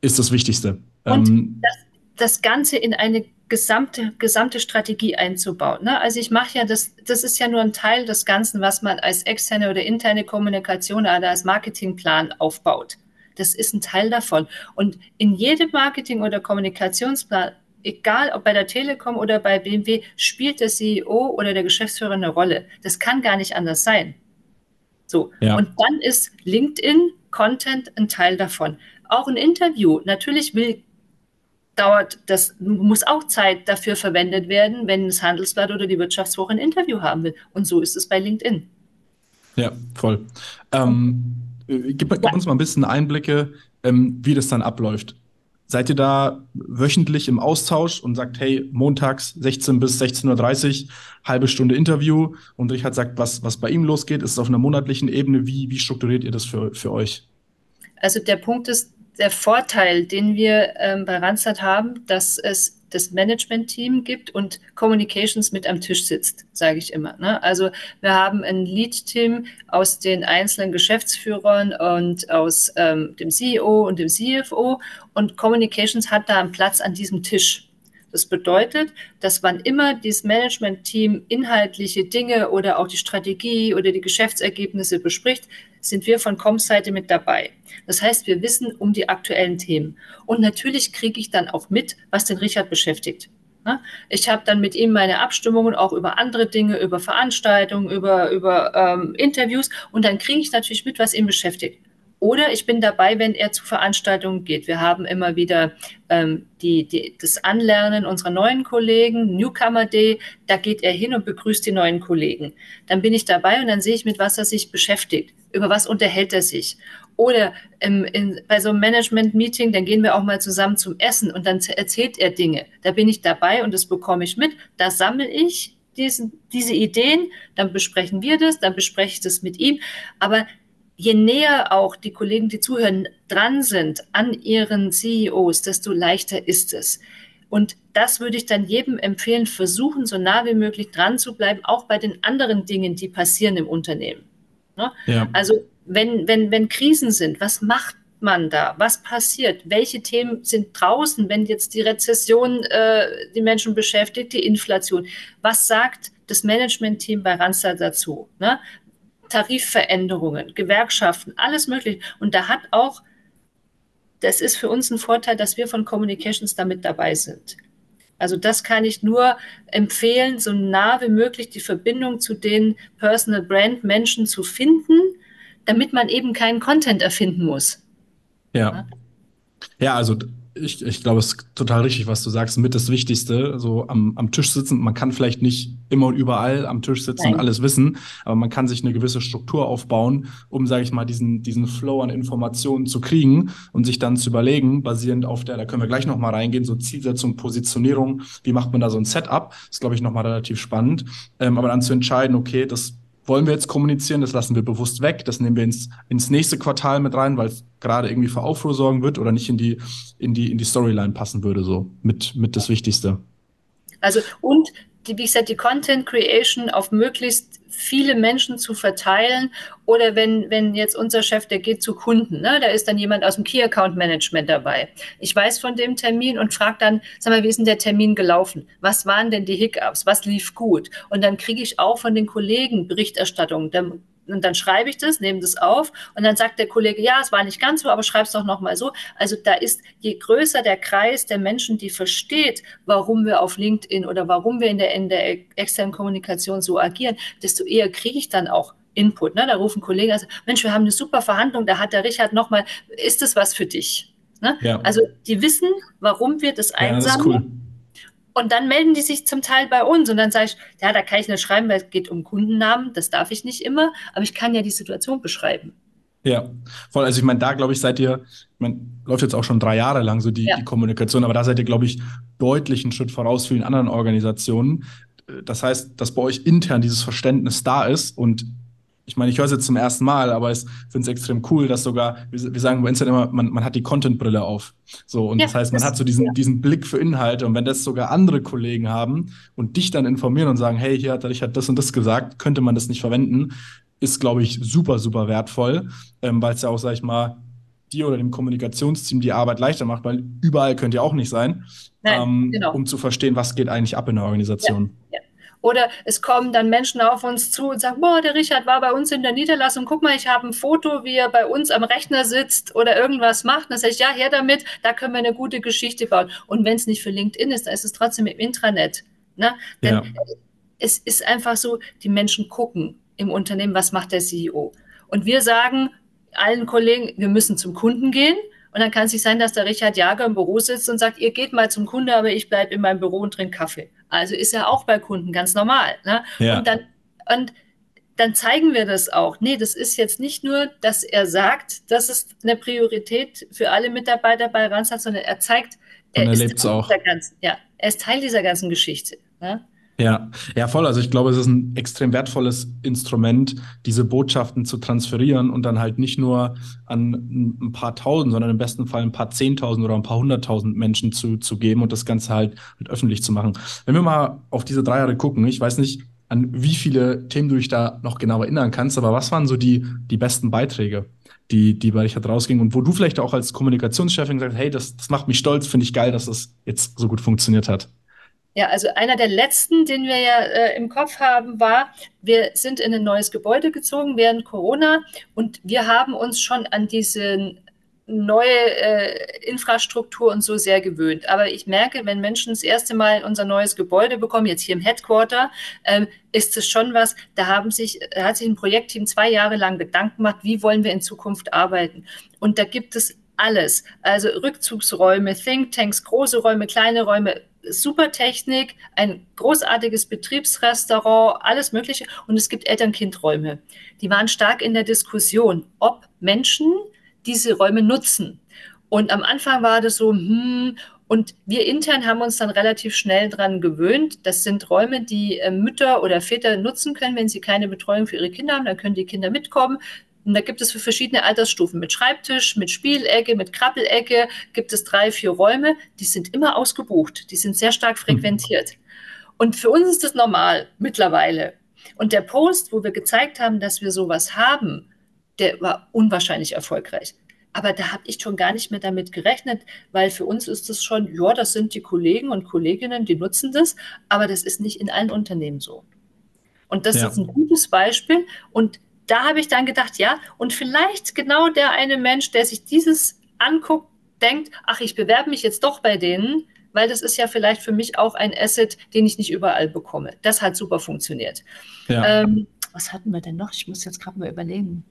ist das Wichtigste. Und ähm, das, das Ganze in eine gesamte, gesamte Strategie einzubauen. Ne? Also ich mache ja das, das ist ja nur ein Teil des Ganzen, was man als externe oder interne Kommunikation oder als Marketingplan aufbaut. Das ist ein Teil davon. Und in jedem Marketing- oder Kommunikationsplan, egal ob bei der Telekom oder bei BMW, spielt der CEO oder der Geschäftsführer eine Rolle. Das kann gar nicht anders sein. So. Ja. Und dann ist LinkedIn Content ein Teil davon auch ein Interview. Natürlich will, dauert das, muss auch Zeit dafür verwendet werden, wenn das Handelsblatt oder die Wirtschaftswoche ein Interview haben will. Und so ist es bei LinkedIn. Ja, voll. Ähm, gib, gib, uns mal ein bisschen Einblicke, ähm, wie das dann abläuft. Seid ihr da wöchentlich im Austausch und sagt, hey, montags 16 bis 16.30 Uhr, halbe Stunde Interview und Richard sagt, was, was bei ihm losgeht? Ist es auf einer monatlichen Ebene? Wie, wie strukturiert ihr das für, für euch? Also der Punkt ist, der Vorteil, den wir ähm, bei Randstad haben, dass es das Management-Team gibt und Communications mit am Tisch sitzt, sage ich immer. Ne? Also wir haben ein Lead-Team aus den einzelnen Geschäftsführern und aus ähm, dem CEO und dem CFO und Communications hat da einen Platz an diesem Tisch. Das bedeutet, dass wann immer dieses Management-Team inhaltliche Dinge oder auch die Strategie oder die Geschäftsergebnisse bespricht, sind wir von Com-Seite mit dabei. Das heißt, wir wissen um die aktuellen Themen. Und natürlich kriege ich dann auch mit, was den Richard beschäftigt. Ich habe dann mit ihm meine Abstimmungen auch über andere Dinge, über Veranstaltungen, über, über ähm, Interviews und dann kriege ich natürlich mit, was ihn beschäftigt. Oder ich bin dabei, wenn er zu Veranstaltungen geht. Wir haben immer wieder ähm, die, die, das Anlernen unserer neuen Kollegen, Newcomer Day, da geht er hin und begrüßt die neuen Kollegen. Dann bin ich dabei und dann sehe ich, mit was er sich beschäftigt über was unterhält er sich. Oder im, in, bei so einem Management-Meeting, dann gehen wir auch mal zusammen zum Essen und dann erzählt er Dinge. Da bin ich dabei und das bekomme ich mit. Da sammle ich diesen, diese Ideen, dann besprechen wir das, dann bespreche ich das mit ihm. Aber je näher auch die Kollegen, die zuhören, dran sind an ihren CEOs, desto leichter ist es. Und das würde ich dann jedem empfehlen, versuchen, so nah wie möglich dran zu bleiben, auch bei den anderen Dingen, die passieren im Unternehmen. Ne? Ja. Also wenn, wenn, wenn Krisen sind, was macht man da? Was passiert? Welche Themen sind draußen, wenn jetzt die Rezession äh, die Menschen beschäftigt, die Inflation? Was sagt das Management-Team bei Randstad dazu? Ne? Tarifveränderungen, Gewerkschaften, alles mögliche. Und da hat auch, das ist für uns ein Vorteil, dass wir von Communications damit dabei sind. Also das kann ich nur empfehlen, so nah wie möglich die Verbindung zu den Personal Brand Menschen zu finden, damit man eben keinen Content erfinden muss. Ja. Ja, also ich, ich glaube, es ist total richtig, was du sagst. Mit das Wichtigste, so am, am Tisch sitzen. Man kann vielleicht nicht immer und überall am Tisch sitzen Nein. und alles wissen, aber man kann sich eine gewisse Struktur aufbauen, um, sage ich mal, diesen, diesen Flow an Informationen zu kriegen und sich dann zu überlegen, basierend auf der, da können wir gleich nochmal reingehen, so Zielsetzung, Positionierung, wie macht man da so ein Setup? Das ist, glaube ich, nochmal relativ spannend. Ähm, aber dann zu entscheiden, okay, das wollen wir jetzt kommunizieren, das lassen wir bewusst weg, das nehmen wir ins, ins nächste Quartal mit rein, weil es gerade irgendwie für Aufruhr sorgen wird oder nicht in die, in die, in die Storyline passen würde, so mit, mit das Wichtigste. Also und die, wie gesagt, die Content Creation auf möglichst viele Menschen zu verteilen. Oder wenn, wenn jetzt unser Chef, der geht zu Kunden, ne, da ist dann jemand aus dem Key Account Management dabei. Ich weiß von dem Termin und frage dann, sag mal, wie ist denn der Termin gelaufen? Was waren denn die Hiccups? Was lief gut? Und dann kriege ich auch von den Kollegen Berichterstattung. Dann und dann schreibe ich das, nehme das auf und dann sagt der Kollege, ja, es war nicht ganz so, aber schreib es doch nochmal so. Also da ist, je größer der Kreis der Menschen, die versteht, warum wir auf LinkedIn oder warum wir in der, in der externen Kommunikation so agieren, desto eher kriege ich dann auch Input. Ne? Da rufen Kollegen, also, Mensch, wir haben eine super Verhandlung, da hat der Richard nochmal, ist das was für dich? Ne? Ja. Also die wissen, warum wir das einsammeln. Ja, das. Und dann melden die sich zum Teil bei uns und dann sage ich, ja, da kann ich nicht schreiben, weil es geht um Kundennamen, das darf ich nicht immer, aber ich kann ja die Situation beschreiben. Ja, voll. Also ich meine, da glaube ich, seid ihr, ich meine, läuft jetzt auch schon drei Jahre lang so die, ja. die Kommunikation, aber da seid ihr, glaube ich, deutlich einen Schritt voraus vielen anderen Organisationen. Das heißt, dass bei euch intern dieses Verständnis da ist und ich meine, ich höre es jetzt zum ersten Mal, aber ich finde es extrem cool, dass sogar, wir, wir sagen bei Instagram immer, man, man hat die Content-Brille auf. So, und ja, das heißt, man das hat so diesen, ja. diesen Blick für Inhalte. Und wenn das sogar andere Kollegen haben und dich dann informieren und sagen, hey, hier hat der Richard das und das gesagt, könnte man das nicht verwenden, ist, glaube ich, super, super wertvoll, ähm, weil es ja auch, sag ich mal, dir oder dem Kommunikationsteam die Arbeit leichter macht, weil überall könnt ihr auch nicht sein, Nein, ähm, genau. um zu verstehen, was geht eigentlich ab in der Organisation. Ja, oder es kommen dann Menschen auf uns zu und sagen, boah, der Richard war bei uns in der Niederlassung, guck mal, ich habe ein Foto, wie er bei uns am Rechner sitzt oder irgendwas macht. Dann sage ich, ja, her damit, da können wir eine gute Geschichte bauen. Und wenn es nicht für LinkedIn ist, dann ist es trotzdem im Intranet. Ne? Denn ja. es ist einfach so, die Menschen gucken im Unternehmen, was macht der CEO. Und wir sagen allen Kollegen, wir müssen zum Kunden gehen. Und dann kann es nicht sein, dass der Richard Jager im Büro sitzt und sagt, ihr geht mal zum Kunde, aber ich bleibe in meinem Büro und trinke Kaffee. Also ist er auch bei Kunden ganz normal. Ne? Ja. Und, dann, und dann zeigen wir das auch. Nee, das ist jetzt nicht nur, dass er sagt, das ist eine Priorität für alle Mitarbeiter bei Randstad, sondern er zeigt, er, er ist auch. Ganzen, ja, er ist Teil dieser ganzen Geschichte. Ne? Ja, ja, voll. Also ich glaube, es ist ein extrem wertvolles Instrument, diese Botschaften zu transferieren und dann halt nicht nur an ein paar tausend, sondern im besten Fall ein paar zehntausend oder ein paar hunderttausend Menschen zu, zu geben und das Ganze halt, halt öffentlich zu machen. Wenn wir mal auf diese drei Jahre gucken, ich weiß nicht, an wie viele Themen du dich da noch genau erinnern kannst, aber was waren so die, die besten Beiträge, die, die bei Richard rausgingen und wo du vielleicht auch als Kommunikationschefin gesagt hast, hey, das, das macht mich stolz, finde ich geil, dass es das jetzt so gut funktioniert hat? Ja, also einer der letzten, den wir ja äh, im Kopf haben, war, wir sind in ein neues Gebäude gezogen während Corona und wir haben uns schon an diese neue äh, Infrastruktur und so sehr gewöhnt. Aber ich merke, wenn Menschen das erste Mal unser neues Gebäude bekommen, jetzt hier im Headquarter, ähm, ist es schon was, da haben sich, da hat sich ein Projektteam zwei Jahre lang Gedanken gemacht, wie wollen wir in Zukunft arbeiten. Und da gibt es alles. Also Rückzugsräume, Thinktanks, große Räume, kleine Räume, super Technik, ein großartiges Betriebsrestaurant, alles Mögliche. Und es gibt Eltern-Kind-Räume. Die waren stark in der Diskussion, ob Menschen diese Räume nutzen. Und am Anfang war das so, hm, und wir intern haben uns dann relativ schnell dran gewöhnt. Das sind Räume, die äh, Mütter oder Väter nutzen können, wenn sie keine Betreuung für ihre Kinder haben. Dann können die Kinder mitkommen. Und da gibt es für verschiedene Altersstufen mit Schreibtisch, mit Spielecke, mit Krabbelecke, gibt es drei, vier Räume, die sind immer ausgebucht, die sind sehr stark frequentiert. Und für uns ist das normal mittlerweile. Und der Post, wo wir gezeigt haben, dass wir sowas haben, der war unwahrscheinlich erfolgreich. Aber da habe ich schon gar nicht mehr damit gerechnet, weil für uns ist es schon, ja, das sind die Kollegen und Kolleginnen, die nutzen das, aber das ist nicht in allen Unternehmen so. Und das ja. ist ein gutes Beispiel. Und da habe ich dann gedacht, ja, und vielleicht genau der eine Mensch, der sich dieses anguckt, denkt, ach, ich bewerbe mich jetzt doch bei denen, weil das ist ja vielleicht für mich auch ein Asset, den ich nicht überall bekomme. Das hat super funktioniert. Ja. Ähm, was hatten wir denn noch? Ich muss jetzt gerade mal überlegen.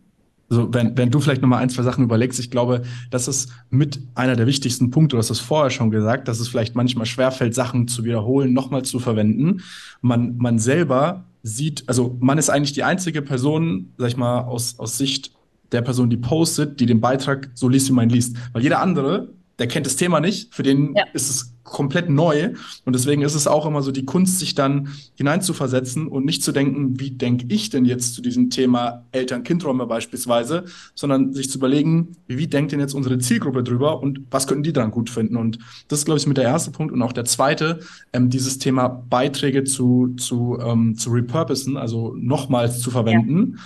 Also wenn, wenn du vielleicht noch mal ein, zwei Sachen überlegst, ich glaube, das ist mit einer der wichtigsten Punkte, du hast es vorher schon gesagt, dass es vielleicht manchmal schwerfällt, Sachen zu wiederholen, nochmal zu verwenden. Man, man selber sieht, also man ist eigentlich die einzige Person, sag ich mal, aus, aus Sicht der Person, die postet, die den Beitrag so liest, wie man liest. Weil jeder andere, der kennt das Thema nicht, für den ja. ist es komplett neu. Und deswegen ist es auch immer so die Kunst, sich dann hineinzuversetzen und nicht zu denken, wie denke ich denn jetzt zu diesem Thema Eltern-Kind-Räume beispielsweise, sondern sich zu überlegen, wie denkt denn jetzt unsere Zielgruppe drüber und was könnten die dran gut finden. Und das ist, glaube ich, mit der erste Punkt. Und auch der zweite, ähm, dieses Thema Beiträge zu, zu, ähm, zu repurposen, also nochmals zu verwenden. Ja.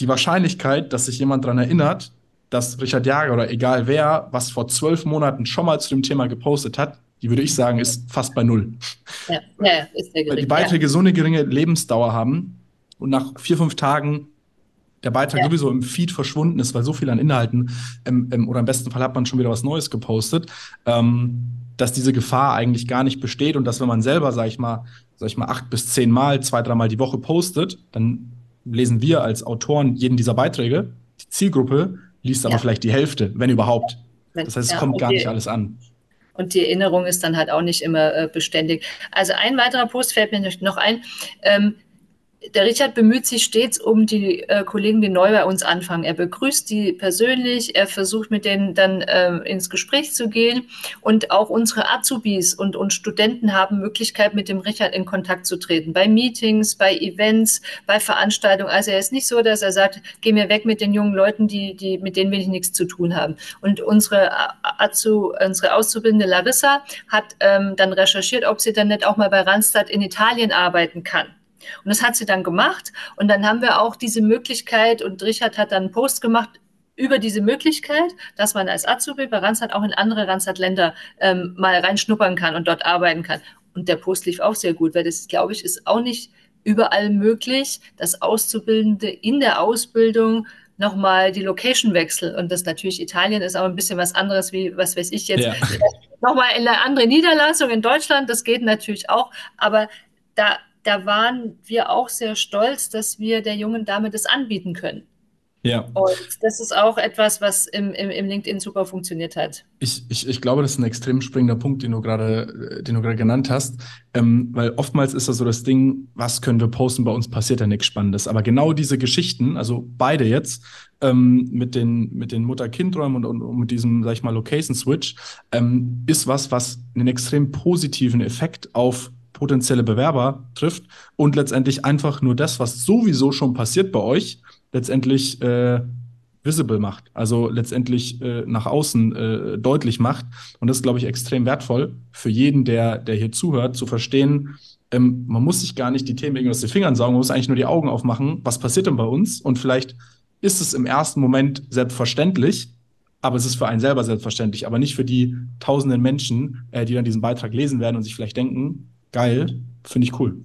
Die Wahrscheinlichkeit, dass sich jemand daran erinnert, dass Richard Jager oder egal wer, was vor zwölf Monaten schon mal zu dem Thema gepostet hat, die würde ich sagen, ist fast bei null. Ja, ja ist sehr gering. Weil die Beiträge ja. so eine geringe Lebensdauer haben und nach vier, fünf Tagen der Beitrag ja. sowieso im Feed verschwunden ist, weil so viel an Inhalten ähm, ähm, oder im besten Fall hat man schon wieder was Neues gepostet, ähm, dass diese Gefahr eigentlich gar nicht besteht und dass wenn man selber, sag ich mal, sag ich mal, acht bis zehn Mal, zwei, dreimal die Woche postet, dann lesen wir als Autoren jeden dieser Beiträge. Die Zielgruppe liest aber vielleicht die Hälfte, wenn überhaupt. Das heißt, es kommt okay. gar nicht alles an. Und die Erinnerung ist dann halt auch nicht immer äh, beständig. Also ein weiterer Post fällt mir noch ein. Ähm, der Richard bemüht sich stets um die äh, Kollegen, die neu bei uns anfangen. Er begrüßt die persönlich, er versucht mit denen dann äh, ins Gespräch zu gehen. Und auch unsere Azubis und, und Studenten haben Möglichkeit, mit dem Richard in Kontakt zu treten. Bei Meetings, bei Events, bei Veranstaltungen. Also er ist nicht so, dass er sagt, geh mir weg mit den jungen Leuten, die, die, mit denen will ich nichts zu tun haben. Und unsere, Azu, unsere Auszubildende Larissa hat ähm, dann recherchiert, ob sie dann nicht auch mal bei Randstad in Italien arbeiten kann. Und das hat sie dann gemacht. Und dann haben wir auch diese Möglichkeit, und Richard hat dann einen Post gemacht über diese Möglichkeit, dass man als Azubi bei Randstad auch in andere Randstad-Länder ähm, mal reinschnuppern kann und dort arbeiten kann. Und der Post lief auch sehr gut, weil das, glaube ich, ist auch nicht überall möglich, dass Auszubildende in der Ausbildung nochmal die Location wechseln. Und das natürlich Italien ist aber ein bisschen was anderes wie, was weiß ich jetzt, ja. nochmal in eine andere Niederlassung in Deutschland. Das geht natürlich auch. Aber da da waren wir auch sehr stolz, dass wir der jungen Dame das anbieten können. Ja. Und das ist auch etwas, was im, im, im LinkedIn super funktioniert hat. Ich, ich, ich glaube, das ist ein extrem springender Punkt, den du gerade, den du gerade genannt hast. Ähm, weil oftmals ist das so das Ding, was können wir posten, bei uns passiert ja nichts Spannendes. Aber genau diese Geschichten, also beide jetzt, ähm, mit den, mit den Mutter-Kind-Räumen und, und, und, mit diesem, sag ich mal, Location-Switch, ähm, ist was, was einen extrem positiven Effekt auf potenzielle Bewerber trifft und letztendlich einfach nur das, was sowieso schon passiert bei euch, letztendlich äh, visible macht, also letztendlich äh, nach außen äh, deutlich macht. Und das ist, glaube ich, extrem wertvoll für jeden, der, der hier zuhört, zu verstehen, ähm, man muss sich gar nicht die Themen irgendwie aus den Fingern saugen, man muss eigentlich nur die Augen aufmachen, was passiert denn bei uns? Und vielleicht ist es im ersten Moment selbstverständlich, aber es ist für einen selber selbstverständlich, aber nicht für die tausenden Menschen, äh, die dann diesen Beitrag lesen werden und sich vielleicht denken, Geil, finde ich cool.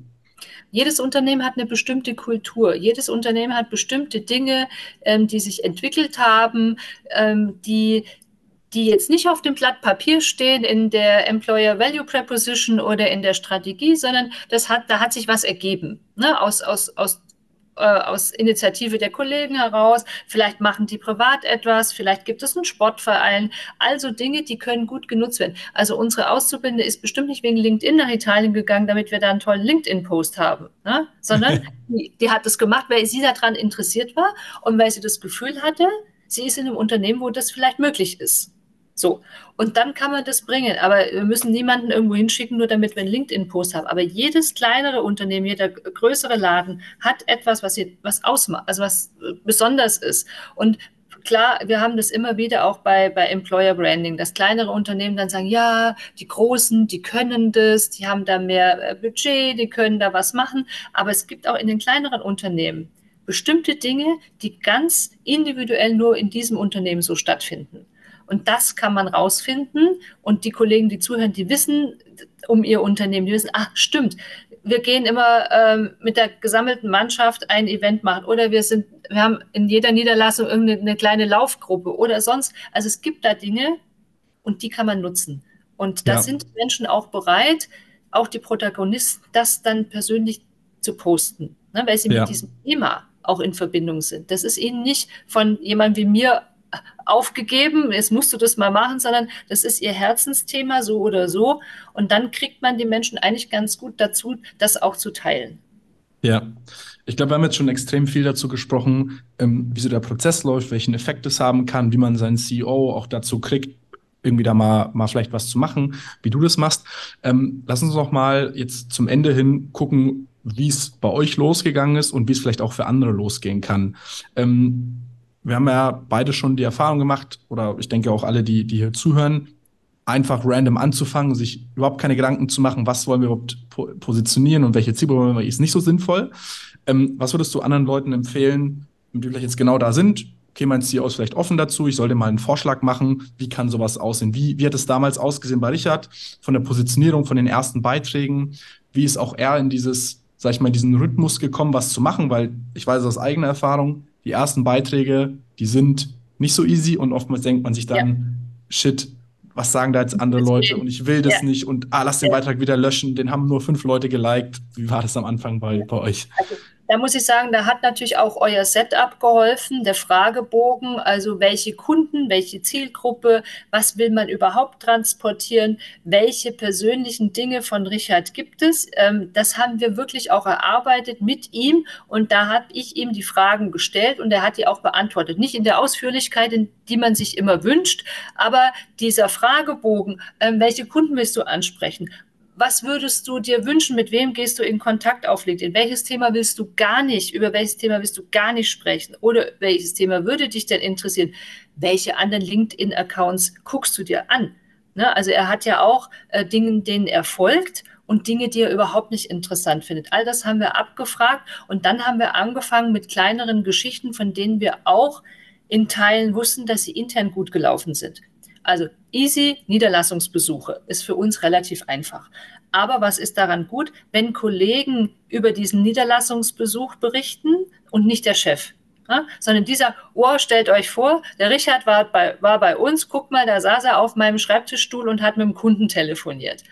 Jedes Unternehmen hat eine bestimmte Kultur. Jedes Unternehmen hat bestimmte Dinge, ähm, die sich entwickelt haben, ähm, die, die jetzt nicht auf dem Blatt Papier stehen in der Employer Value Preposition oder in der Strategie, sondern das hat, da hat sich was ergeben ne? aus, aus, aus aus Initiative der Kollegen heraus, vielleicht machen die privat etwas, vielleicht gibt es einen Sportverein, also Dinge, die können gut genutzt werden. Also unsere Auszubildende ist bestimmt nicht wegen LinkedIn nach Italien gegangen, damit wir da einen tollen LinkedIn-Post haben, ne? sondern die, die hat das gemacht, weil sie daran interessiert war und weil sie das Gefühl hatte, sie ist in einem Unternehmen, wo das vielleicht möglich ist. So. Und dann kann man das bringen. Aber wir müssen niemanden irgendwo hinschicken, nur damit wir einen LinkedIn-Post haben. Aber jedes kleinere Unternehmen, jeder größere Laden hat etwas, was, hier, was ausmacht, also was äh, besonders ist. Und klar, wir haben das immer wieder auch bei, bei Employer Branding, dass kleinere Unternehmen dann sagen, ja, die Großen, die können das, die haben da mehr äh, Budget, die können da was machen. Aber es gibt auch in den kleineren Unternehmen bestimmte Dinge, die ganz individuell nur in diesem Unternehmen so stattfinden. Und das kann man rausfinden. Und die Kollegen, die zuhören, die wissen um ihr Unternehmen, die wissen, ach, stimmt, wir gehen immer ähm, mit der gesammelten Mannschaft ein Event machen oder wir sind, wir haben in jeder Niederlassung irgendeine kleine Laufgruppe oder sonst. Also es gibt da Dinge und die kann man nutzen. Und da ja. sind Menschen auch bereit, auch die Protagonisten, das dann persönlich zu posten, ne, weil sie ja. mit diesem Thema auch in Verbindung sind. Das ist ihnen nicht von jemandem wie mir aufgegeben, jetzt musst du das mal machen, sondern das ist ihr Herzensthema, so oder so. Und dann kriegt man die Menschen eigentlich ganz gut dazu, das auch zu teilen. Ja, ich glaube, wir haben jetzt schon extrem viel dazu gesprochen, ähm, wie so der Prozess läuft, welchen Effekt es haben kann, wie man seinen CEO auch dazu kriegt, irgendwie da mal, mal vielleicht was zu machen, wie du das machst. Ähm, lass uns noch mal jetzt zum Ende hin gucken, wie es bei euch losgegangen ist und wie es vielleicht auch für andere losgehen kann. Ähm, wir haben ja beide schon die Erfahrung gemacht, oder ich denke auch alle, die, die hier zuhören, einfach random anzufangen, sich überhaupt keine Gedanken zu machen, was wollen wir überhaupt po positionieren und welche Zielgruppe wollen wir, ist nicht so sinnvoll. Ähm, was würdest du anderen Leuten empfehlen, die vielleicht jetzt genau da sind? Okay, mein CEO ist vielleicht offen dazu, ich sollte mal einen Vorschlag machen. Wie kann sowas aussehen? Wie, wie hat es damals ausgesehen bei Richard? Von der Positionierung, von den ersten Beiträgen? Wie ist auch er in dieses, sag ich mal, diesen Rhythmus gekommen, was zu machen? Weil ich weiß aus eigener Erfahrung, die ersten Beiträge, die sind nicht so easy und oftmals denkt man sich dann, ja. shit, was sagen da jetzt andere Leute und ich will das ja. nicht und ah, lass den Beitrag wieder löschen, den haben nur fünf Leute geliked. Wie war das am Anfang bei, bei euch? Also da muss ich sagen, da hat natürlich auch euer Setup geholfen, der Fragebogen, also welche Kunden, welche Zielgruppe, was will man überhaupt transportieren, welche persönlichen Dinge von Richard gibt es. Ähm, das haben wir wirklich auch erarbeitet mit ihm und da habe ich ihm die Fragen gestellt und er hat die auch beantwortet. Nicht in der Ausführlichkeit, in die man sich immer wünscht, aber dieser Fragebogen, ähm, welche Kunden willst du ansprechen? Was würdest du dir wünschen? Mit wem gehst du in Kontakt auf LinkedIn? Welches Thema willst du gar nicht? Über welches Thema willst du gar nicht sprechen? Oder welches Thema würde dich denn interessieren? Welche anderen LinkedIn-Accounts guckst du dir an? Ne? Also er hat ja auch äh, Dinge, denen er folgt und Dinge, die er überhaupt nicht interessant findet. All das haben wir abgefragt und dann haben wir angefangen mit kleineren Geschichten, von denen wir auch in Teilen wussten, dass sie intern gut gelaufen sind. Also easy Niederlassungsbesuche ist für uns relativ einfach. Aber was ist daran gut, wenn Kollegen über diesen Niederlassungsbesuch berichten und nicht der Chef? Ja, sondern dieser, oh, stellt euch vor, der Richard war bei, war bei uns, guck mal, da saß er auf meinem Schreibtischstuhl und hat mit dem Kunden telefoniert.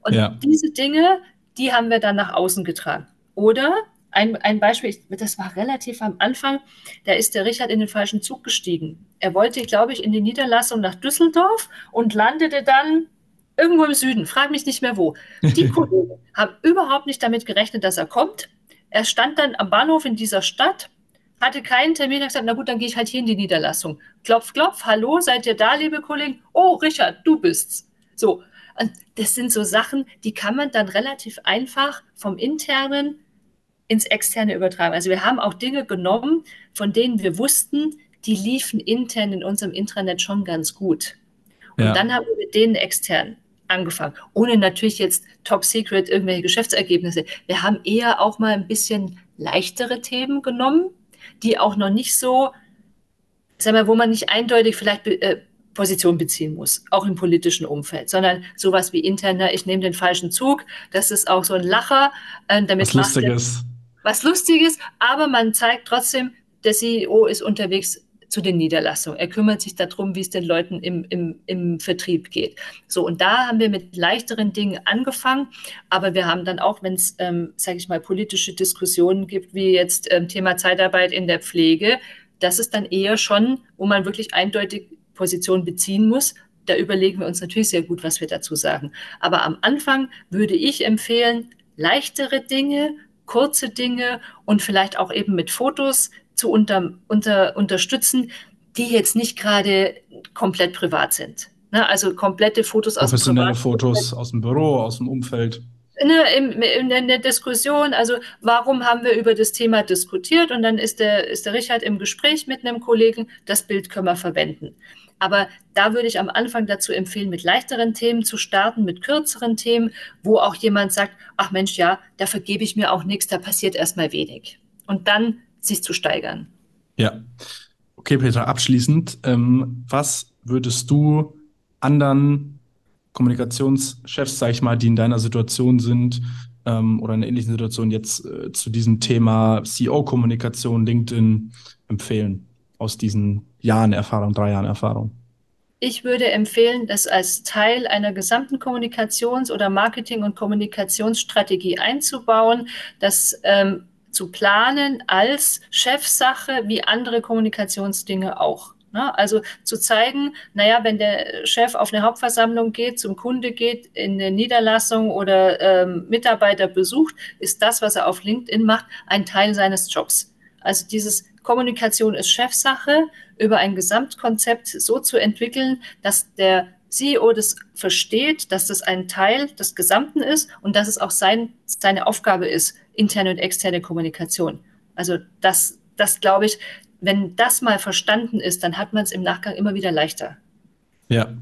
Und ja. diese Dinge, die haben wir dann nach außen getragen. Oder ein, ein Beispiel, das war relativ am Anfang, da ist der Richard in den falschen Zug gestiegen. Er wollte, glaube ich, in die Niederlassung nach Düsseldorf und landete dann irgendwo im Süden, frag mich nicht mehr wo. Die Kollegen haben überhaupt nicht damit gerechnet, dass er kommt. Er stand dann am Bahnhof in dieser Stadt, hatte keinen Termin, hat gesagt, na gut, dann gehe ich halt hier in die Niederlassung. Klopf, klopf, hallo, seid ihr da, liebe Kollegen? Oh, Richard, du bist's. So, und das sind so Sachen, die kann man dann relativ einfach vom internen ins Externe übertragen. Also wir haben auch Dinge genommen, von denen wir wussten, die liefen intern in unserem Intranet schon ganz gut. Und ja. dann haben wir mit denen extern angefangen, ohne natürlich jetzt top secret irgendwelche Geschäftsergebnisse. Wir haben eher auch mal ein bisschen leichtere Themen genommen, die auch noch nicht so, sagen wir, wo man nicht eindeutig vielleicht äh, Position beziehen muss, auch im politischen Umfeld, sondern sowas wie interner, ich nehme den falschen Zug, das ist auch so ein Lacher, äh, damit Was Lustiges was Lustiges, aber man zeigt trotzdem, der CEO ist unterwegs zu den Niederlassungen. Er kümmert sich darum, wie es den Leuten im, im, im Vertrieb geht. So, und da haben wir mit leichteren Dingen angefangen, aber wir haben dann auch, wenn es, ähm, sage ich mal, politische Diskussionen gibt, wie jetzt ähm, Thema Zeitarbeit in der Pflege, das ist dann eher schon, wo man wirklich eindeutig Position beziehen muss. Da überlegen wir uns natürlich sehr gut, was wir dazu sagen. Aber am Anfang würde ich empfehlen, leichtere Dinge, kurze Dinge und vielleicht auch eben mit Fotos zu unter, unter, unterstützen, die jetzt nicht gerade komplett privat sind. Ne? Also komplette Fotos aus dem Professionelle Fotos aus dem Büro, aus dem Umfeld. Ne, in, in, in, der Diskussion, also warum haben wir über das Thema diskutiert und dann ist der, ist der Richard im Gespräch mit einem Kollegen, das Bild können wir verwenden. Aber da würde ich am Anfang dazu empfehlen, mit leichteren Themen zu starten, mit kürzeren Themen, wo auch jemand sagt, ach Mensch, ja, da vergebe ich mir auch nichts, da passiert erstmal wenig. Und dann sich zu steigern. Ja. Okay, Petra, abschließend, ähm, was würdest du anderen Kommunikationschefs, sag ich mal, die in deiner Situation sind ähm, oder in einer ähnlichen Situation jetzt äh, zu diesem Thema CEO-Kommunikation, LinkedIn empfehlen aus diesen Jahren Erfahrung, drei Jahren Erfahrung? Ich würde empfehlen, das als Teil einer gesamten Kommunikations- oder Marketing- und Kommunikationsstrategie einzubauen, das ähm, zu planen als Chefsache wie andere Kommunikationsdinge auch. Ne? Also zu zeigen, naja, wenn der Chef auf eine Hauptversammlung geht, zum Kunde geht, in eine Niederlassung oder ähm, Mitarbeiter besucht, ist das, was er auf LinkedIn macht, ein Teil seines Jobs. Also dieses Kommunikation ist Chefsache, über ein Gesamtkonzept so zu entwickeln, dass der CEO das versteht, dass das ein Teil des Gesamten ist und dass es auch sein, seine Aufgabe ist, interne und externe Kommunikation. Also das, das glaube ich, wenn das mal verstanden ist, dann hat man es im Nachgang immer wieder leichter. Ja.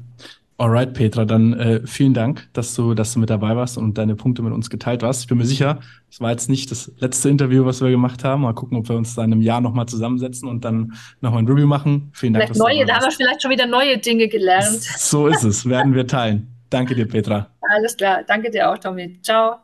Alright, Petra, dann äh, vielen Dank, dass du, dass du mit dabei warst und deine Punkte mit uns geteilt hast. Ich bin mir sicher, es war jetzt nicht das letzte Interview, was wir gemacht haben. Mal gucken, ob wir uns da in einem Jahr nochmal zusammensetzen und dann nochmal ein Review machen. Vielen Dank. Vielleicht neue, da haben wir vielleicht schon wieder neue Dinge gelernt. So ist es, werden wir teilen. Danke dir, Petra. Alles klar, danke dir auch, Tommy. Ciao.